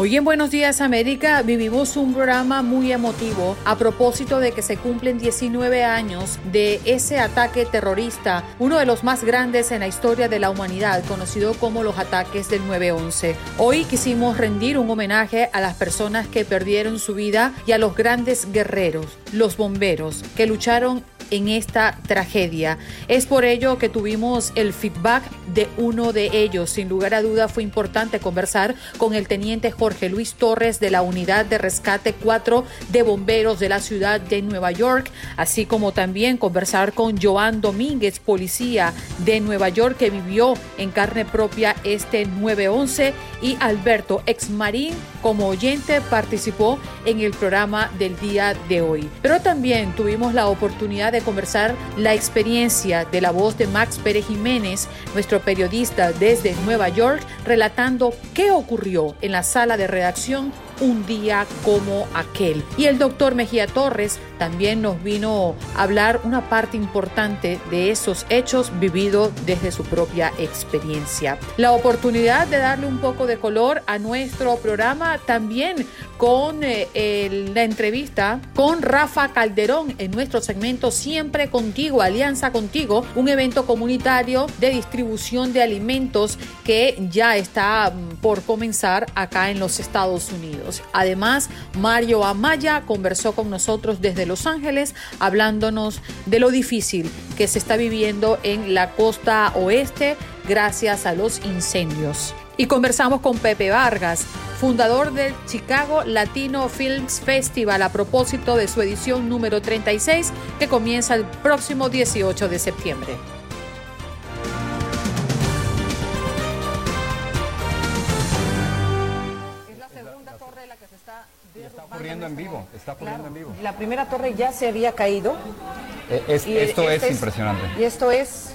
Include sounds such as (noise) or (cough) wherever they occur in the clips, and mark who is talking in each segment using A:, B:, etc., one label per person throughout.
A: Hoy en Buenos Días América vivimos un programa muy emotivo a propósito de que se cumplen 19 años de ese ataque terrorista, uno de los más grandes en la historia de la humanidad, conocido como los ataques del 9-11. Hoy quisimos rendir un homenaje a las personas que perdieron su vida y a los grandes guerreros, los bomberos, que lucharon en esta tragedia. Es por ello que tuvimos el feedback de uno de ellos. Sin lugar a duda fue importante conversar con el teniente Jorge Luis Torres de la Unidad de Rescate 4 de Bomberos de la ciudad de Nueva York, así como también conversar con Joan Domínguez, policía de Nueva York que vivió en carne propia este 911 y Alberto Exmarín como oyente participó en el programa del día de hoy. Pero también tuvimos la oportunidad de conversar la experiencia de la voz de Max Pérez Jiménez, nuestro periodista desde Nueva York, relatando qué ocurrió en la sala de redacción un día como aquel. Y el doctor Mejía Torres también nos vino a hablar una parte importante de esos hechos vividos desde su propia experiencia. La oportunidad de darle un poco de color a nuestro programa también con eh, la entrevista con Rafa Calderón en nuestro segmento Siempre Contigo, Alianza Contigo, un evento comunitario de distribución de alimentos que ya está mm, por comenzar acá en los Estados Unidos. Además, Mario Amaya conversó con nosotros desde Los Ángeles hablándonos de lo difícil que se está viviendo en la costa oeste gracias a los incendios. Y conversamos con Pepe Vargas, fundador del Chicago Latino Films Festival, a propósito de su edición número 36 que comienza el próximo 18 de septiembre.
B: Ocurriendo en vivo, está ocurriendo en vivo.
C: La primera torre ya se había caído.
B: Eh, es,
C: y
B: esto
C: este
B: es impresionante.
C: Y esto es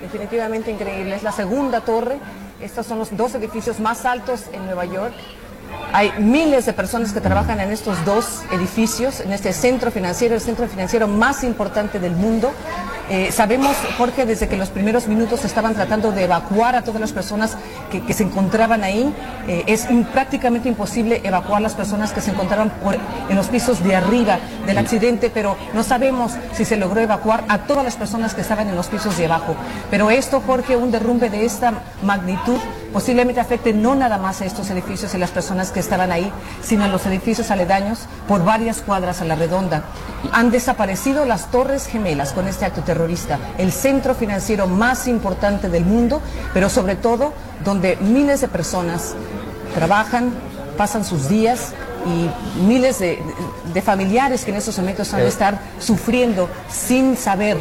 C: definitivamente increíble. Es la segunda torre. Estos son los dos edificios más altos en Nueva York. Hay miles de personas que trabajan en estos dos edificios, en este centro financiero, el centro financiero más importante del mundo. Eh, sabemos, Jorge, desde que los primeros minutos estaban tratando de evacuar a todas las personas que, que se encontraban ahí. Eh, es in- prácticamente imposible evacuar las personas que se encontraban por- en los pisos de arriba del accidente, pero no sabemos si se logró evacuar a todas las personas que estaban en los pisos de abajo. Pero esto, Jorge, un derrumbe de esta magnitud posiblemente afecte no nada más a estos edificios y las personas que estaban ahí, sino a los edificios aledaños por varias cuadras a la redonda. Han desaparecido las Torres Gemelas con este acto terrorista, el centro financiero más importante del mundo, pero sobre todo donde miles de personas trabajan, pasan sus días y miles de, de familiares que en estos momentos han de estar sufriendo sin saber.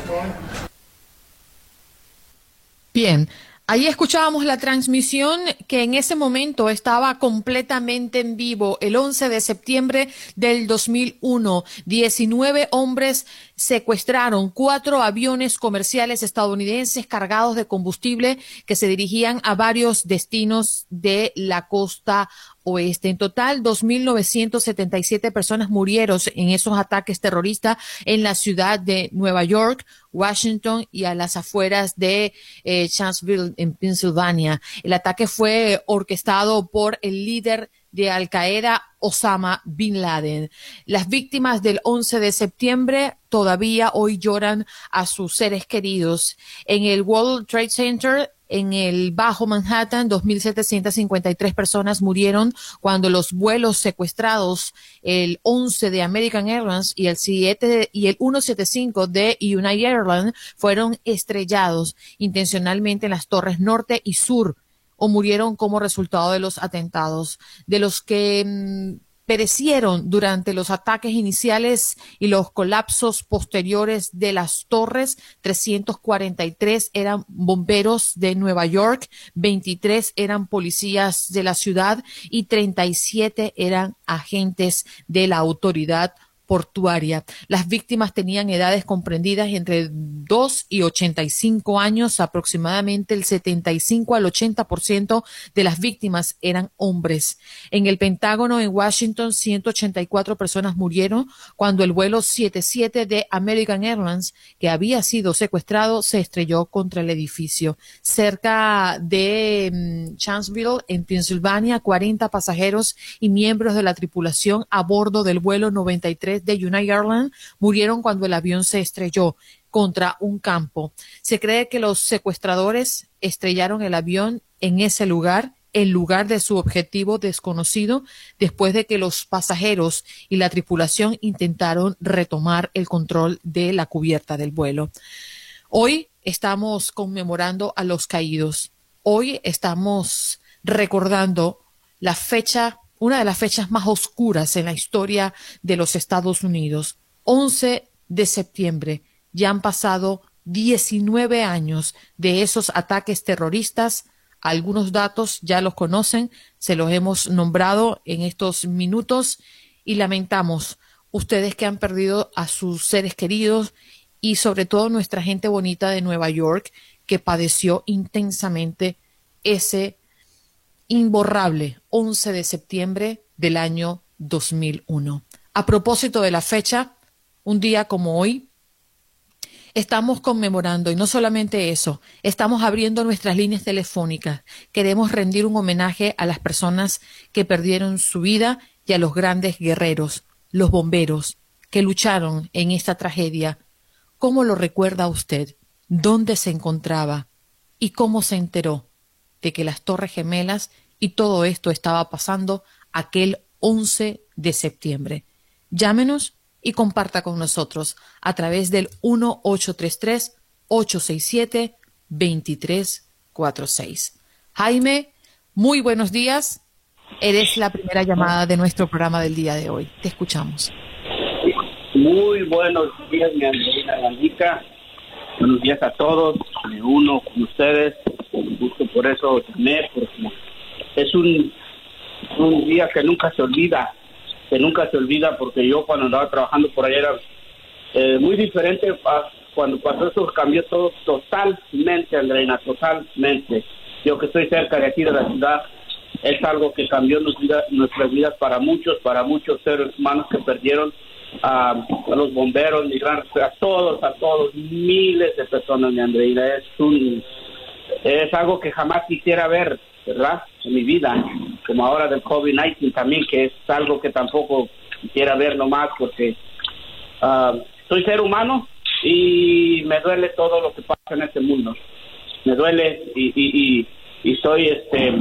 A: Bien, ahí escuchábamos la transmisión que en ese momento estaba completamente en vivo, el 11 de septiembre del 2001. 19 hombres secuestraron cuatro aviones comerciales estadounidenses cargados de combustible que se dirigían a varios destinos de la costa oeste. En total, 2.977 personas murieron en esos ataques terroristas en la ciudad de Nueva York, Washington y a las afueras de eh, Chancellorsville, en Pensilvania. El ataque fue orquestado por el líder de Al Qaeda, Osama Bin Laden. Las víctimas del 11 de septiembre todavía hoy lloran a sus seres queridos. En el World Trade Center, en el Bajo Manhattan, 2.753 personas murieron cuando los vuelos secuestrados, el 11 de American Airlines y el 7 de- y el 175 de United Airlines fueron estrellados intencionalmente en las torres norte y sur o murieron como resultado de los atentados. De los que mm, perecieron durante los ataques iniciales y los colapsos posteriores de las torres, 343 eran bomberos de Nueva York, 23 eran policías de la ciudad y 37 eran agentes de la autoridad portuaria. Las víctimas tenían edades comprendidas entre 2 y 85 años, aproximadamente el 75 al 80% de las víctimas eran hombres. En el Pentágono en Washington, 184 personas murieron cuando el vuelo 77 de American Airlines, que había sido secuestrado, se estrelló contra el edificio. Cerca de mm, Chanceville, en Pensilvania, 40 pasajeros y miembros de la tripulación a bordo del vuelo 93 de United Airlines murieron cuando el avión se estrelló contra un campo. Se cree que los secuestradores estrellaron el avión en ese lugar en lugar de su objetivo desconocido después de que los pasajeros y la tripulación intentaron retomar el control de la cubierta del vuelo. Hoy estamos conmemorando a los caídos. Hoy estamos recordando la fecha, una de las fechas más oscuras en la historia de los Estados Unidos, 11 de septiembre. Ya han pasado 19 años de esos ataques terroristas. Algunos datos ya los conocen, se los hemos nombrado en estos minutos y lamentamos ustedes que han perdido a sus seres queridos y sobre todo nuestra gente bonita de Nueva York que padeció intensamente ese imborrable 11 de septiembre del año 2001. A propósito de la fecha, un día como hoy, estamos conmemorando, y no solamente eso, estamos abriendo nuestras líneas telefónicas. Queremos rendir un homenaje a las personas que perdieron su vida y a los grandes guerreros, los bomberos, que lucharon en esta tragedia. ¿Cómo lo recuerda usted? ¿Dónde se encontraba? ¿Y cómo se enteró? De que las Torres Gemelas y todo esto estaba pasando aquel 11 de septiembre. Llámenos y comparta con nosotros a través del 1833-867-2346. Jaime, muy buenos días. Eres la primera llamada de nuestro programa del día de hoy. Te escuchamos.
D: Muy buenos días, mi Andreina Buenos días a todos. Me uno con ustedes gusto por eso llamé, porque es un, un día que nunca se olvida, que nunca se olvida, porque yo cuando andaba trabajando por allá era eh, muy diferente cuando pasó eso, cambió todo totalmente, Andreina, totalmente. Yo que estoy cerca de aquí de la ciudad, es algo que cambió nuestras vidas para muchos, para muchos seres humanos que perdieron a, los bomberos, a todos, a todos, miles de personas, mi Andreina. Es un es algo que jamás quisiera ver, ¿verdad? En mi vida, como ahora del COVID-19 también, que es algo que tampoco quisiera ver nomás porque uh, soy ser humano y me duele todo lo que pasa en este mundo. Me duele y, y, y, soy, este,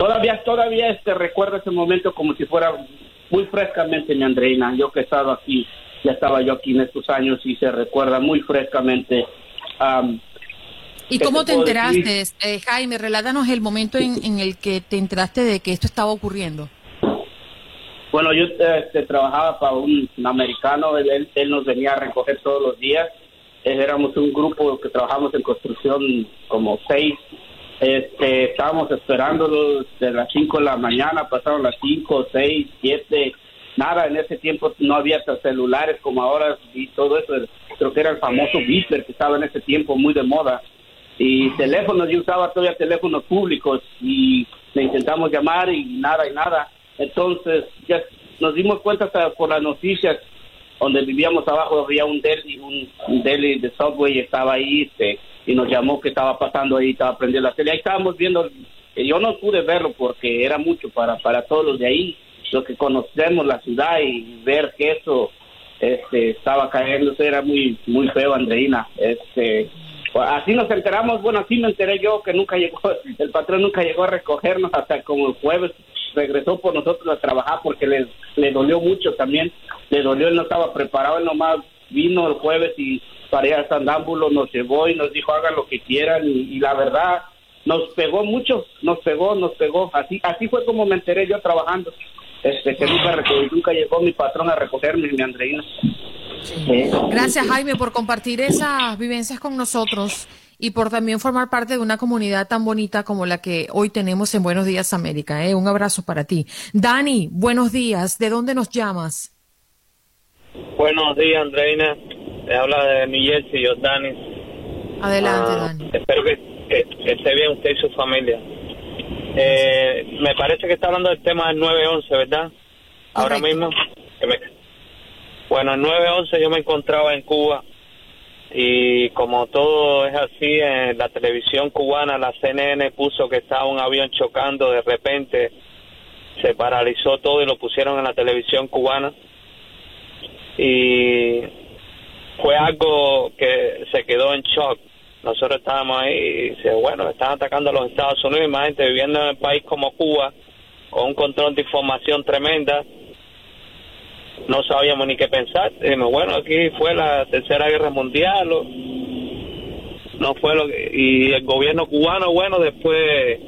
D: todavía, todavía este, recuerdo ese momento como si fuera muy frescamente mi Andreina. Yo que he estado aquí, ya estaba yo aquí en estos años y se recuerda muy frescamente. Um,
A: ¿Y cómo te enteraste, eh, Jaime? Relátanos el momento en, el que te enteraste de que esto estaba ocurriendo.
D: Bueno, yo este, trabajaba para un, americano, él, nos venía a recoger todos los días. Eh, éramos un grupo que trabajamos en construcción como seis. Este, estábamos esperándolo de las cinco de la mañana, pasaron las cinco, seis, siete, nada, en ese tiempo no había celulares como ahora y todo eso, creo que era el famoso Viper que estaba en ese tiempo muy de moda. Y teléfonos, yo usaba todavía teléfonos públicos y le intentamos llamar y nada y nada. Entonces ya nos dimos cuenta hasta por las noticias donde vivíamos abajo había un deli, un, deli de Subway estaba ahí este, y nos llamó que estaba pasando ahí, estaba prendiendo la tele. Ahí estábamos viendo, yo no pude verlo porque era mucho para, para todos los de ahí, los que conocemos la ciudad y ver que eso este, estaba cayéndose era muy, muy feo, Andreina. Este, así nos enteramos, bueno, así me enteré yo que nunca llegó, (laughs) el patrón nunca llegó a recogernos hasta como el jueves regresó por nosotros a trabajar porque le, le dolió mucho también, le dolió, él no estaba preparado, él nomás vino el jueves y para ir a Sandámbulo nos llevó y nos dijo hagan lo que quieran y, la verdad nos pegó mucho, nos pegó, nos pegó, así así fue como me enteré yo trabajando, este que nunca, nunca llegó mi patrón a recogerme, mi Andreina.
A: Gracias Jaime por compartir esas vivencias con nosotros y por también formar parte de una comunidad tan bonita como la que hoy tenemos en Buenos Días América. ¿eh? Un abrazo para ti. Dani, buenos días. ¿De dónde nos llamas?
E: Buenos días, Andreina. Me habla de New Jersey, Danis.
A: Adelante, ah, Dani.
E: Espero que, esté bien usted y su familia. Eh, me parece que está hablando del tema del 911, ¿verdad? Ahora mismo. Bueno, el 911 yo me encontraba en Cuba y como todo es así, en la televisión cubana, la CNN puso que estaba un avión chocando, de repente se paralizó todo y lo pusieron en la televisión cubana. Y fue algo que se quedó en shock. Nosotros estábamos ahí y dice, bueno, están atacando a los Estados Unidos, imagínate, viviendo en un país como Cuba, con un control de información tremenda, no sabíamos ni qué pensar. Bueno, aquí fue la tercera guerra mundial, no fue lo que, y el gobierno cubano, bueno, después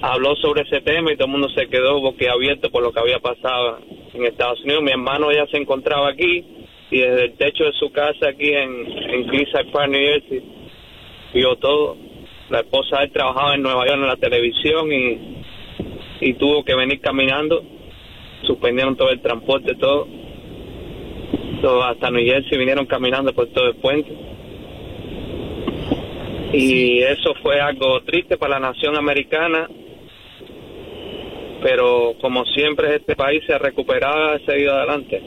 E: habló sobre ese tema y todo el mundo se quedó boquiabierto por lo que había pasado en Estados Unidos. Mi hermano ya se encontraba aquí y desde el techo de su casa aquí en, en Park, New Jersey, vio todo. La esposa de él trabajaba en Nueva York en la televisión y, y tuvo que venir caminando. Suspendieron todo el transporte, todo. todo hasta New Jersey vinieron caminando por todo el puente. Y eso fue algo triste para la nación americana, pero como siempre este país se ha recuperado y ha seguido adelante.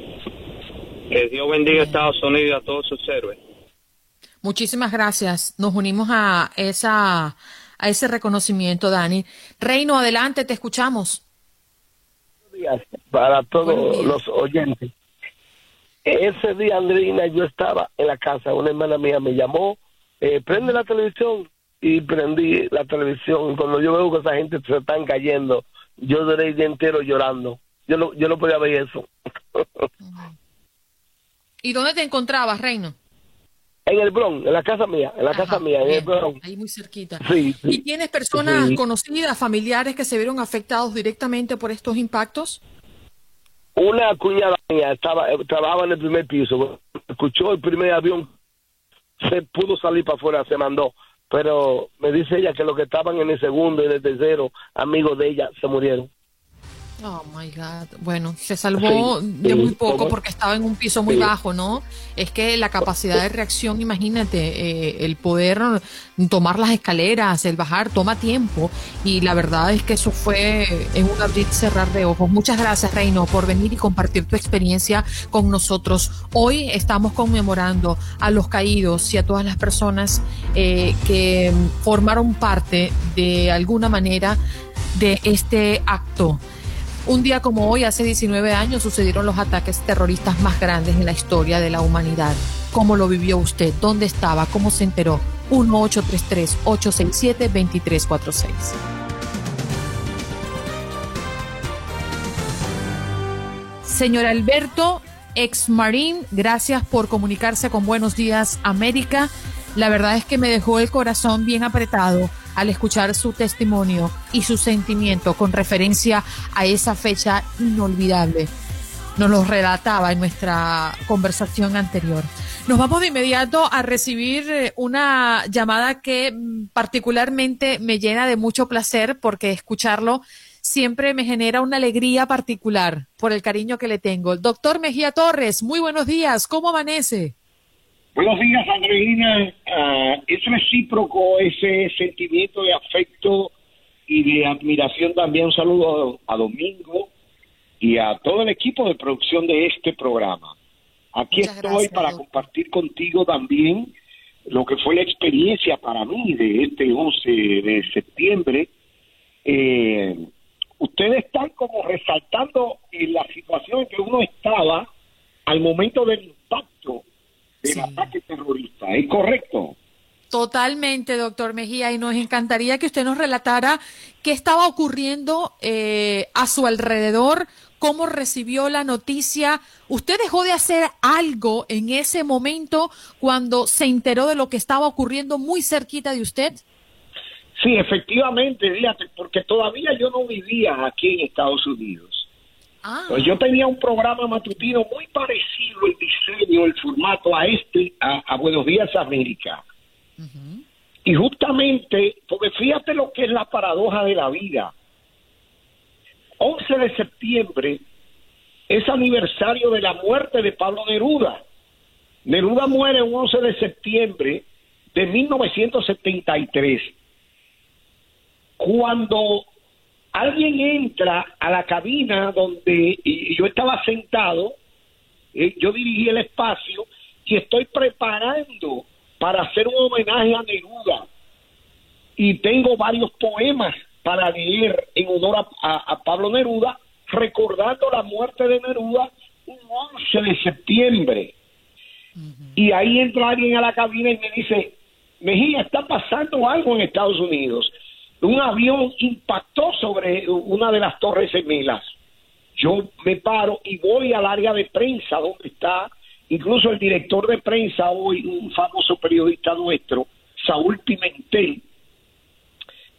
E: Que Dios bendiga a Estados Unidos y a todos sus héroes.
A: Muchísimas gracias. Nos unimos a esa a ese reconocimiento, Dani. Reino, adelante, te escuchamos.
F: Días para todos los oyentes. Ese día, Andrina, yo estaba en la casa, una hermana mía me llamó, eh, prende la televisión y prendí la televisión. Cuando yo veo que esa gente se están cayendo, yo duré el día entero llorando. Yo no, yo no podía ver eso. (laughs)
A: ¿Y dónde te encontrabas, Reino?
F: En el Bronx, en la casa mía, en la casa mía, en el Bronx.
A: Ahí muy cerquita.
F: Sí,
A: ¿Y tienes personas conocidas, familiares que se vieron afectados directamente por estos impactos?
F: Una cuñada mía estaba, trabajaba en el primer piso, escuchó el primer avión, se pudo salir para afuera, se mandó, pero me dice ella que los que estaban en el segundo y en el tercero, amigos de ella, se murieron.
A: Oh my God. Bueno, se salvó de muy poco porque estaba en un piso muy bajo, ¿no? Es que la capacidad de reacción, imagínate, eh, el poder tomar las escaleras, el bajar, toma tiempo. Y la verdad es que eso fue en un abrir y cerrar de ojos. Muchas gracias, Reino, por venir y compartir tu experiencia con nosotros. Hoy estamos conmemorando a los caídos y a todas las personas eh, que formaron parte de alguna manera de este acto un día como hoy, hace 19 años, sucedieron los ataques terroristas más grandes en la historia de la humanidad. ¿Cómo lo vivió usted? ¿Dónde estaba? ¿Cómo se enteró? 1-833-867-2346. Señor Alberto, ex marín, gracias por comunicarse con Buenos Días América. La verdad es que me dejó el corazón bien apretado al escuchar su testimonio y su sentimiento con referencia a esa fecha inolvidable. Nos lo relataba en nuestra conversación anterior. Nos vamos de inmediato a recibir eh, una llamada que mm, particularmente me llena de mucho placer porque escucharlo siempre me genera una alegría particular por el cariño que le tengo. Doctor Mejía Torres, muy buenos días, ¿cómo amanece?
G: Buenos días, Andreina. Ah, es recíproco ese sentimiento de afecto y de admiración también. Un saludo a, Domingo y a todo el equipo de producción de este programa. Aquí estoy para compartir contigo también lo que fue la experiencia para mí de este 11 de septiembre. Eh, ustedes están como resaltando en la situación en que uno estaba al momento del del ataque terrorista. ¿Es correcto?
A: Totalmente, doctor Mejía, y nos encantaría que usted nos relatara qué estaba ocurriendo eh, a su alrededor, cómo recibió la noticia. ¿Usted dejó de hacer algo en ese momento cuando se enteró de lo que estaba ocurriendo muy cerquita de usted?
G: Sí, efectivamente, fíjate, porque todavía yo no vivía aquí en Estados Unidos. Ah. Pues yo tenía un programa matutino muy parecido, el diseño, el formato a este, a, Buenos Días América. Y justamente, porque fíjate lo que es la paradoja de la vida. 11 de septiembre es aniversario de la muerte de Pablo Neruda. Neruda muere el 11 de septiembre de 1973. Cuando alguien entra a la cabina donde yo estaba sentado, eh, yo dirigí el espacio y estoy preparando para hacer un homenaje a Neruda. Y tengo varios poemas para leer en honor a, Pablo Neruda, recordando la muerte de Neruda un 11 de septiembre. Y ahí entra alguien a la cabina y me dice, Mejía, está pasando algo en Estados Unidos. Un avión impactó sobre una de las torres gemelas. Yo me paro y voy al área de prensa donde está incluso el director de prensa hoy, un famoso periodista nuestro, Saúl Pimentel,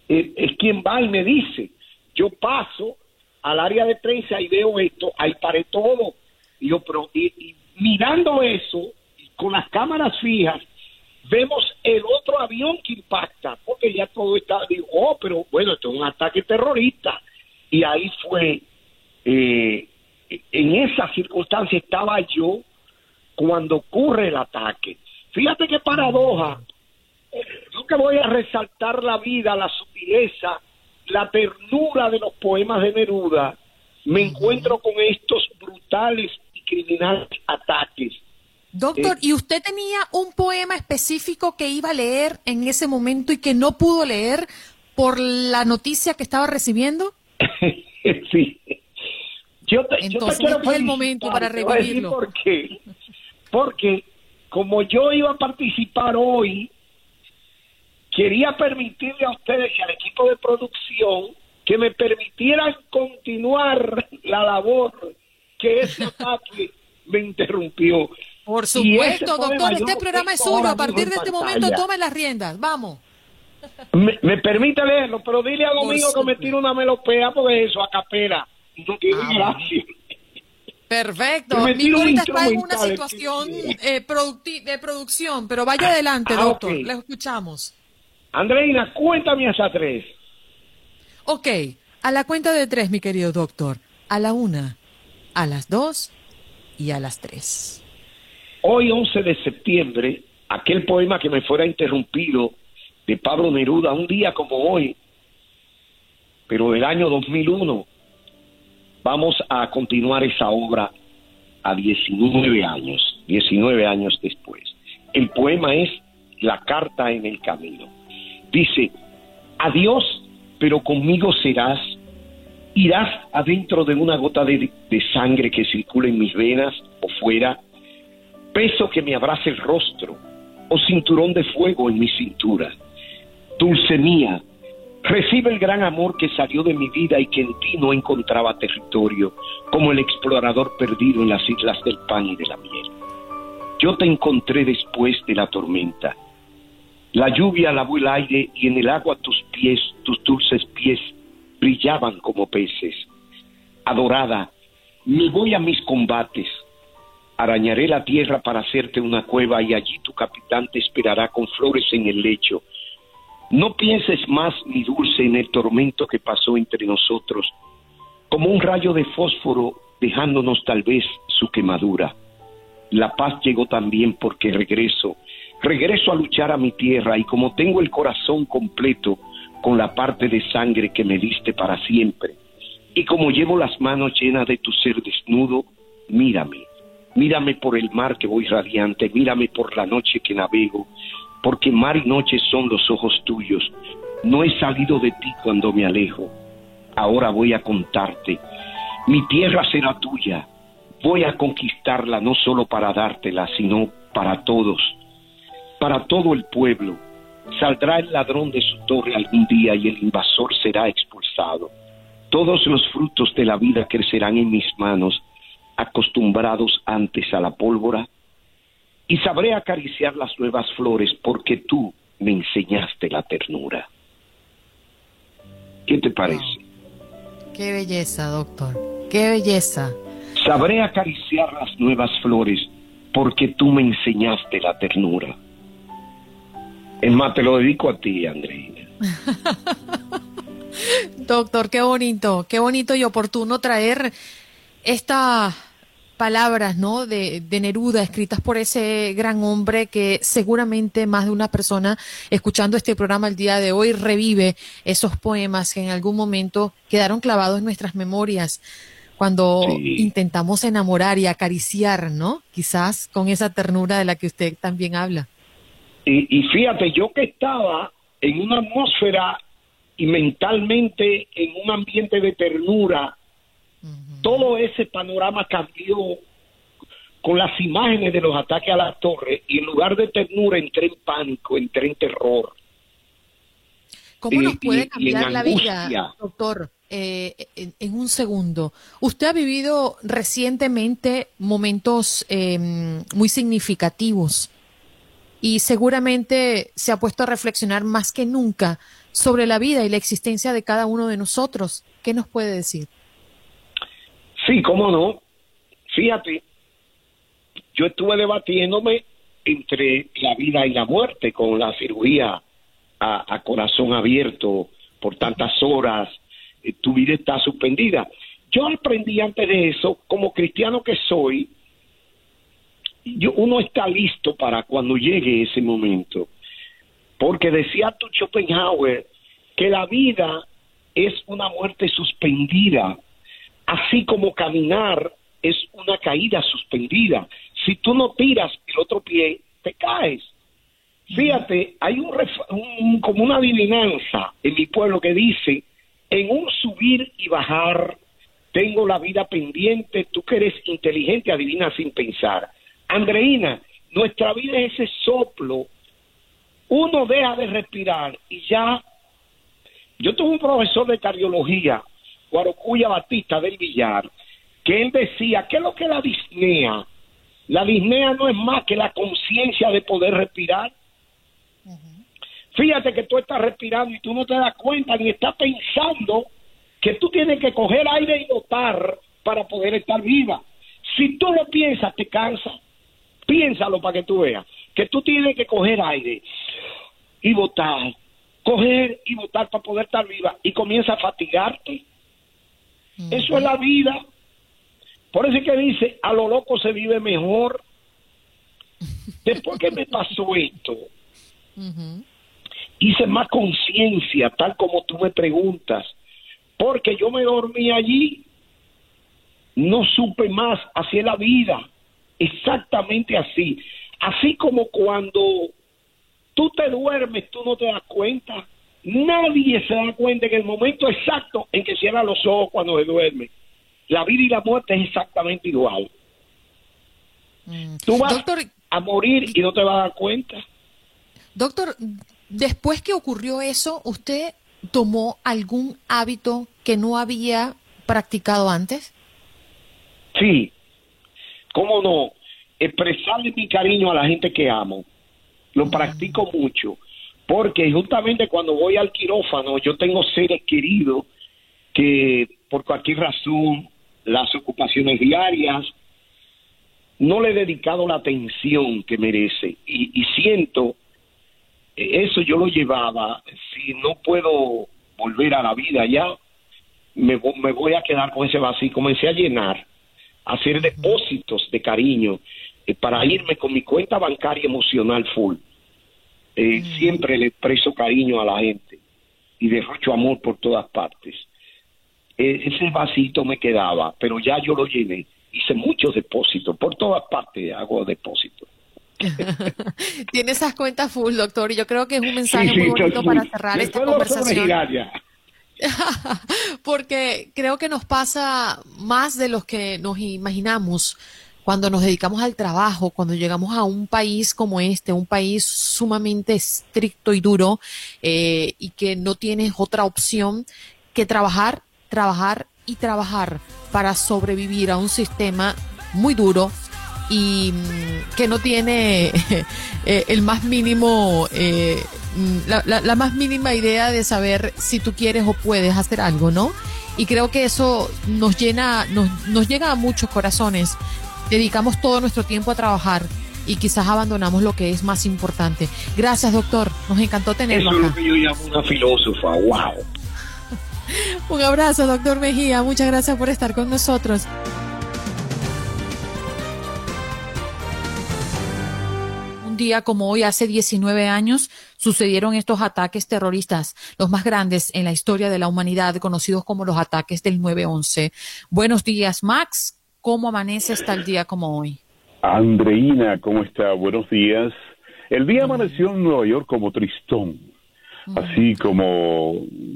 G: eh, es quien va y me dice, yo paso al área de prensa y veo esto, ahí paré todo, y yo, pero, y mirando eso, con las cámaras fijas, vemos el otro avión que impacta, porque ya todo está, digo, oh, pero bueno, esto es un ataque terrorista. Y ahí fue, eh, en esa circunstancia estaba yo cuando ocurre el ataque. Fíjate qué paradoja. Yo que voy a resaltar la vida, la sutileza, la ternura de los poemas de Neruda, me encuentro con estos brutales y criminales ataques
A: Doctor, ¿y usted tenía un poema específico que iba a leer en ese momento y que no pudo leer por la noticia que estaba recibiendo? (laughs)
G: sí.
A: Yo Entonces fue el momento para revivirlo.
G: ¿Por qué? Porque como yo iba a participar hoy, quería permitirle a ustedes y al equipo de producción que me permitieran continuar la labor que ese (laughs) ataque me interrumpió.
A: Por supuesto, doctor, este programa es suyo. A partir de este momento tome las riendas. Vamos.
G: Me, permite leerlo, pero dile a Domingo que me tire una melopea porque eso, a capela. No tiene ah,
A: Perfecto. Mi ahorita está en una situación eh, de producción, pero vaya ah, adelante, ah, doctor. Le escuchamos.
G: Andreina, cuéntame hasta tres.
A: Ok, a la cuenta de tres, mi querido doctor. A la una, a las dos y a las tres.
G: Hoy, 11 de septiembre, aquel poema que me fuera interrumpido de Pablo Neruda, un día como hoy, pero del año 2001, vamos a continuar esa obra a 19 años, 19 años después. El poema es La carta en el camino. Dice, adiós, pero conmigo serás, irás adentro de una gota de, de sangre que circula en mis venas o fuera, peso que me abrace el rostro o cinturón de fuego en mi cintura. Dulce mía, recibe el gran amor que salió de mi vida y que en ti no encontraba territorio, como el explorador perdido en las islas del pan y de la miel. Yo te encontré después de la tormenta. La lluvia lavó el aire y en el agua tus pies, tus dulces pies, brillaban como peces. Adorada, me voy a mis combates, Arañaré la tierra para hacerte una cueva y allí tu capitán te esperará con flores en el lecho. No pienses más, mi dulce, en el tormento que pasó entre nosotros, como un rayo de fósforo dejándonos tal vez su quemadura. La paz llegó también porque regreso, regreso a luchar a mi tierra y como tengo el corazón completo con la parte de sangre que me diste para siempre, y como llevo las manos llenas de tu ser desnudo, mírame, Mírame por el mar que voy radiante, mírame por la noche que navego, porque mar y noche son los ojos tuyos. No he salido de ti cuando me alejo. Ahora voy a contarte. Mi tierra será tuya. Voy a conquistarla no solo para dártela, sino para todos, para todo el pueblo. Saldrá el ladrón de su torre algún día y el invasor será expulsado. Todos los frutos de la vida crecerán en mis manos acostumbrados antes a la pólvora, y sabré acariciar las nuevas flores porque tú me enseñaste la ternura. ¿Qué te parece?
A: Qué belleza, doctor. Qué belleza.
G: Sabré acariciar las nuevas flores porque tú me enseñaste la ternura. Es más, te lo dedico a ti, Andreina. (laughs)
A: Doctor, qué bonito, qué bonito y oportuno traer esta palabras, ¿no? De, de, Neruda, escritas por ese gran hombre que seguramente más de una persona escuchando este programa el día de hoy revive esos poemas que en algún momento quedaron clavados en nuestras memorias cuando intentamos enamorar y acariciar, ¿no? Quizás con esa ternura de la que usted también habla.
G: Y, y fíjate, yo que estaba en una atmósfera y mentalmente en un ambiente de ternura, todo ese panorama cambió con las imágenes de los ataques a la torre y en lugar de ternura entré en pánico, entré en terror.
A: ¿Cómo nos puede cambiar la vida, doctor? Eh, en, un segundo. Usted ha vivido recientemente momentos em, muy significativos y seguramente se ha puesto a reflexionar más que nunca sobre la vida y la existencia de cada uno de nosotros. ¿Qué nos puede decir?
G: Sí, cómo no. Fíjate, yo estuve debatiéndome entre la vida y la muerte con la cirugía a corazón abierto por tantas horas eh, tu vida está suspendida. Yo aprendí antes de eso, como cristiano que soy, yo, uno está listo para cuando llegue ese momento. Porque decía tu Schopenhauer que la vida es una muerte suspendida, así como caminar es una caída suspendida. Si tú no tiras el otro pie, te caes. Fíjate, hay un, un como una adivinanza en mi pueblo que dice en un subir y bajar, tengo la vida pendiente, tú que eres inteligente, adivina sin pensar. Andreina, nuestra vida es ese soplo. Uno deja de respirar y ya. Yo tuve un profesor de cardiología, Guarocuya Batista del Villar, que él decía, ¿qué es lo que la disnea? La disnea no es más que la conciencia de poder respirar. Fíjate que tú estás respirando y tú no te das cuenta ni estás pensando que tú tienes que coger aire y botar para poder estar viva. Si tú lo piensas, te cansa. Piénsalo para que tú veas que tú tienes que coger aire y botar, coger y botar para poder estar viva y comienza a fatigarte. Eso es la vida. Por eso es que dice, a lo loco se vive mejor. (laughs) Después que me pasó esto, hice más conciencia, tal como tú me preguntas, porque yo me dormí allí, no supe más hacia la vida, exactamente así, así como cuando tú te duermes, tú no te das cuenta, nadie se da cuenta en el momento exacto en que cierra los ojos cuando se duerme. La vida y la muerte es exactamente igual. Mm. Tú vas a morir y no te vas a dar cuenta.
A: Doctor, Después que ocurrió eso, ¿usted tomó algún hábito que no había practicado antes?
G: Sí, cómo no, expresarle mi cariño a la gente que amo. Lo mm. practico mucho, porque justamente cuando voy al quirófano, yo tengo seres queridos que por cualquier razón, las ocupaciones diarias, no le he dedicado la atención que merece y, siento eso yo lo llevaba, si no puedo volver a la vida ya, me, me voy a quedar con ese vacío. Comencé a llenar, a hacer depósitos de cariño eh, para irme con mi cuenta bancaria emocional full. Eh, siempre le expreso cariño a la gente y derrocho amor por todas partes. E, ese vasito me quedaba, pero ya yo lo llené. Hice muchos depósitos, por todas partes hago depósitos. (laughs)
A: Tiene esas cuentas full, doctor, y yo creo que es un mensaje muy bonito para cerrar esta conversación. (laughs) Porque creo que nos pasa más de los que nos imaginamos cuando nos dedicamos al trabajo, cuando llegamos a un país como este, un país sumamente estricto y duro eh, y que no tienes otra opción que trabajar, trabajar y trabajar para sobrevivir a un sistema muy duro, y mm, que no tiene (laughs) eh, el más mínimo, eh, mm, la, más mínima idea de saber si tú quieres o puedes hacer algo, ¿no? Y creo que eso nos llena, nos, nos llega a muchos corazones dedicamos todo nuestro tiempo a trabajar y quizás abandonamos lo que es más importante. Gracias, doctor. Nos encantó tenerlo.
G: Eso es lo que yo llamo una filósofa. ¡Wow! (laughs)
A: Un abrazo, doctor Mejía. Muchas gracias por estar con nosotros. Un día como hoy, hace 19 años, sucedieron estos ataques terroristas, los más grandes en la historia de la humanidad, conocidos como los ataques del 9-11. Buenos días, Max. ¿Cómo amanece hasta el día como hoy?
H: Andreina, ¿cómo está? Buenos días. El día amaneció en Nueva York como tristón, así como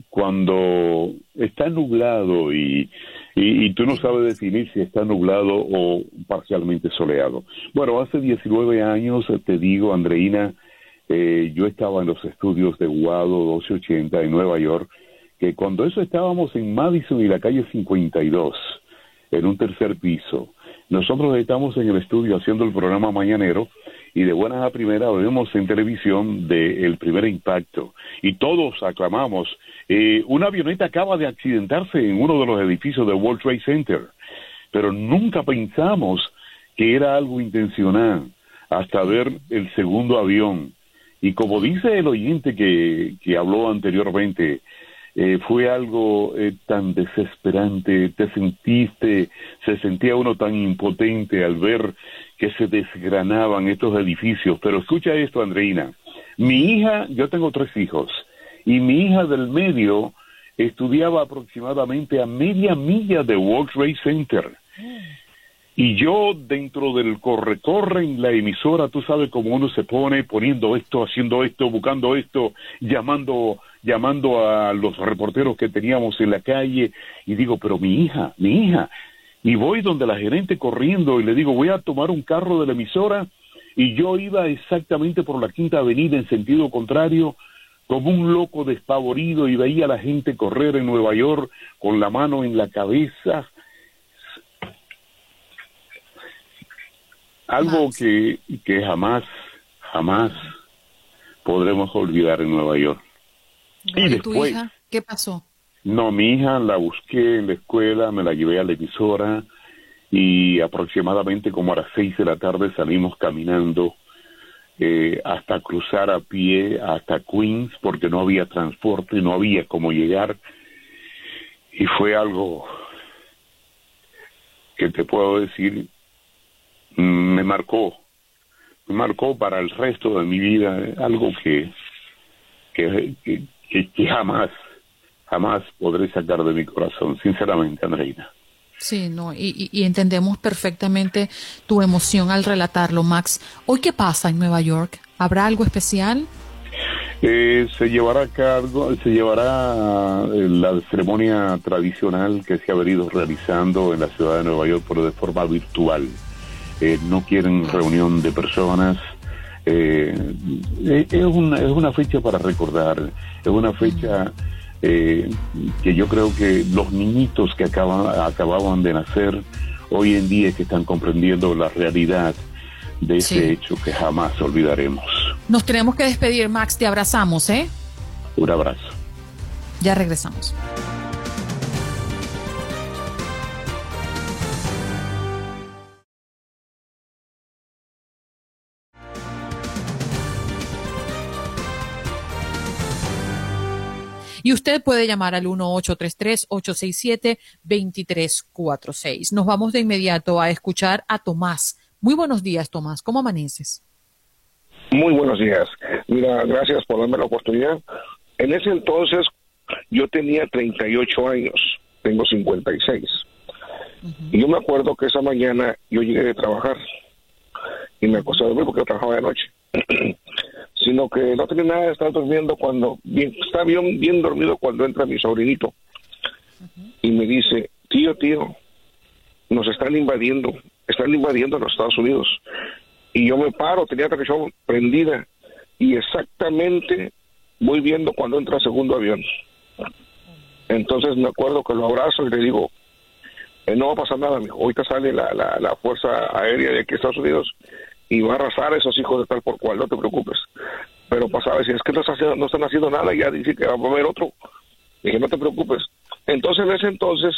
H: cuando está nublado y, y, tú no sabes definir si está nublado o parcialmente soleado. Bueno, hace 19 años, te digo, Andreina, eh, yo estaba en los estudios de Guado 1280 en Nueva York, que cuando eso estábamos en Madison y la calle 52, en un tercer piso. Nosotros estamos en el estudio haciendo el programa mañanero y de buenas a primeras vemos en televisión de El Primer Impacto y todos aclamamos. Eh, una avioneta acaba de accidentarse en uno de los edificios del World Trade Center, pero nunca pensamos que era algo intencional hasta ver el segundo avión. Y como dice el oyente que, que habló anteriormente, eh, fue algo eh, tan desesperante, te sentiste, se sentía uno tan impotente al ver que se desgranaban estos edificios. Pero escucha esto, Andreina. Mi hija, yo tengo tres hijos, y mi hija del medio estudiaba aproximadamente a media milla de World Trade Center. Y yo dentro del corre-corre en la emisora, tú sabes cómo uno se pone poniendo esto, haciendo esto, buscando esto, llamando, llamando a los reporteros que teníamos en la calle y digo, pero mi hija, mi hija. Y voy donde la gerente corriendo y le digo, voy a tomar un carro de la emisora y yo iba exactamente por la Quinta Avenida en sentido contrario como un loco despavorido y veía a la gente correr en Nueva York con la mano en la cabeza Algo que, que jamás, jamás podremos olvidar en Nueva York.
A: y después, hija? ¿Qué pasó?
H: No, mi hija la busqué en la escuela, me la llevé a la emisora y aproximadamente como a las seis de la tarde salimos caminando eh, hasta cruzar a pie hasta Queens porque no había transporte, no había cómo llegar y fue algo que te puedo decir me marcó, me marcó para el resto de mi vida algo que, que, que, jamás, jamás podré sacar de mi corazón, sinceramente, Andreina.
A: Sí, no, y, y, entendemos perfectamente tu emoción al relatarlo, Max. ¿Hoy qué pasa en Nueva York? ¿Habrá algo especial?
H: Eh, se llevará a cargo, se llevará eh, la ceremonia tradicional que se ha venido realizando en la ciudad de Nueva York, pero de forma virtual. Eh, no quieren reunión de personas. Eh, eh, es, una, es una fecha para recordar, es una fecha que yo creo que los niñitos que acaban, acababan de nacer hoy en día que están comprendiendo la realidad de ese hecho que jamás olvidaremos.
A: Nos tenemos que despedir, Max, te abrazamos, ¿eh?
H: Un abrazo.
A: Ya regresamos. Y usted puede llamar al 1-833-867-2346. Nos vamos de inmediato a escuchar a Tomás. Muy buenos días, Tomás. ¿Cómo amaneces?
I: Muy buenos días. Mira, gracias por darme la oportunidad. En ese entonces yo tenía 38 años, tengo 56. Y yo me acuerdo que esa mañana yo llegué de trabajar y me acosté a dormir porque yo trabajaba de noche. (clears throat) sino que no tenía nada de estar durmiendo cuando, bien, está bien, bien dormido cuando entra mi sobrinito y me dice, tío, tío, nos están invadiendo, están invadiendo los Estados Unidos. Y yo me paro, tenía la televisión prendida y exactamente voy viendo cuando entra el segundo avión. Entonces me acuerdo que lo abrazo y le digo, eh, no va a pasar nada, ahorita sale la, la, la Fuerza Aérea de aquí Estados Unidos y va a arrasar a esos hijos de tal por cual, no te preocupes. Pero pasaba, si es que no, no están haciendo nada, ya dice que va a haber otro. Dije, no te preocupes. Entonces, en ese entonces,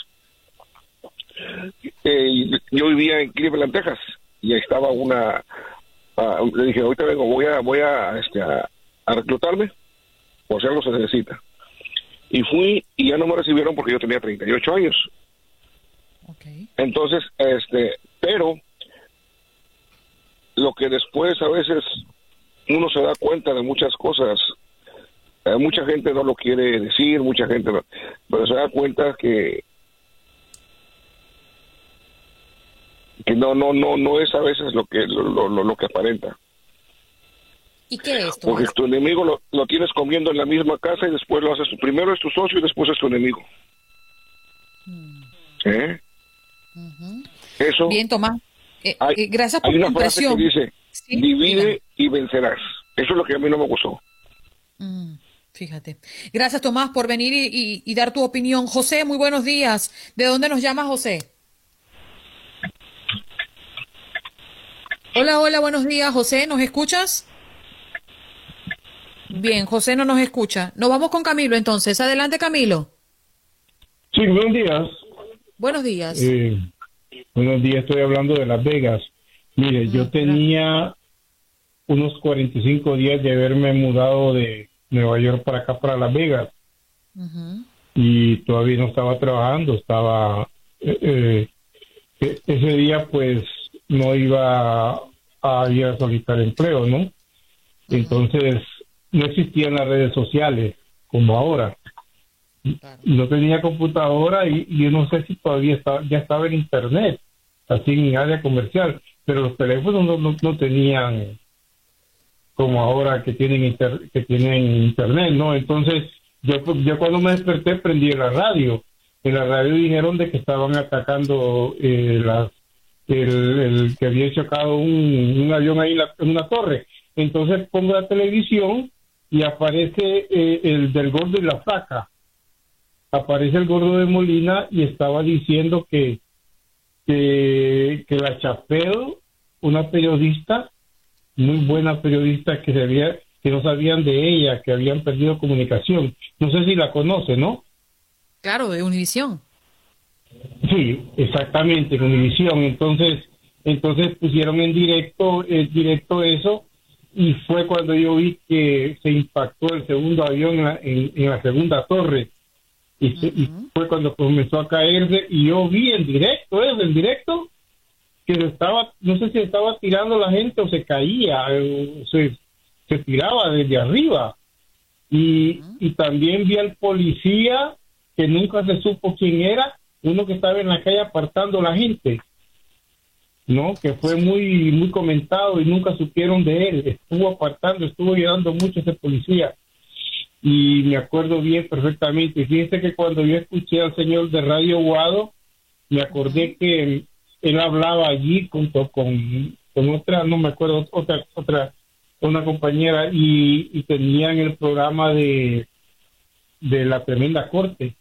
I: eh, yo vivía en Cleveland, Texas, y ahí estaba una. Uh, le dije, ahorita vengo, voy a, voy a, este, a, reclutarme, por si algo se necesita. Y fui y ya no me recibieron porque yo tenía 38 años. Okay. Entonces, este, pero lo que después a veces uno se da cuenta de muchas cosas. Eh, mucha gente no lo quiere decir, mucha gente no, pero se da cuenta que que no no no no es a veces lo que lo, lo, lo que aparenta.
A: ¿Y qué es
I: Porque tu enemigo lo, lo, tienes comiendo en la misma casa y después lo haces. Primero es tu socio y después es tu enemigo. Mm. ¿Eh? Eso.
A: Bien, Tomás.
I: Eh, hay,
A: eh, gracias por
I: hay una
A: tu
I: frase que dice: divide y vencerás. Eso es lo que a mí no me gustó.
A: Mm, fíjate. Gracias, Tomás, por venir y, y, y dar tu opinión. José, muy buenos días. ¿De dónde nos llama José? Hola, hola, buenos días, José. ¿Nos escuchas? Bien, José no nos escucha. Nos vamos con Camilo entonces. Adelante, Camilo.
J: Sí, buenos días.
A: Buenos días.
J: Eh, buenos días, estoy hablando de Las Vegas. Mire, yo tenía unos 45 días de haberme mudado de Nueva York para acá, para Las Vegas. Y todavía no estaba trabajando, estaba... Eh, eh, ese día pues no iba a ir a solicitar empleo, ¿no? Entonces no existían las redes sociales como ahora. No tenía computadora y, yo no sé si todavía estaba, ya estaba en internet, así en área comercial, pero los teléfonos no, no, tenían como ahora que tienen que tienen internet, ¿no? Entonces yo, yo cuando me desperté prendí la radio. En la radio dijeron de que estaban atacando eh, las, el, que había chocado un, avión ahí en, una torre. Entonces pongo la televisión y aparece eh, el del gordo y la flaca. Aparece el gordo de Molina y estaba diciendo que, que, que la Chapeo, una periodista, muy buena periodista que se había, que no sabían de ella, que habían perdido comunicación. No sé si la conoce, ¿no?
A: Claro, de Univisión.
J: Sí, exactamente, en Univisión. Entonces, entonces pusieron en directo, en directo eso y fue cuando yo vi que se impactó el segundo avión en la, segunda torre y, fue cuando comenzó a caerse y yo vi en directo eso en directo que estaba no sé si estaba tirando la gente o se caía o se, se tiraba desde arriba y, y también vi al policía que nunca se supo quién era uno que estaba en la calle apartando a la gente ¿no? Que fue muy, muy comentado y nunca supieron de él. Estuvo apartando, estuvo ayudando mucho ese policía. Y me acuerdo bien perfectamente. Fíjense que cuando yo escuché al señor de Radio Guado, me acordé que él, hablaba allí junto con, con otra, no me acuerdo, otra, otra, una compañera y, tenían el programa de, de la tremenda corte.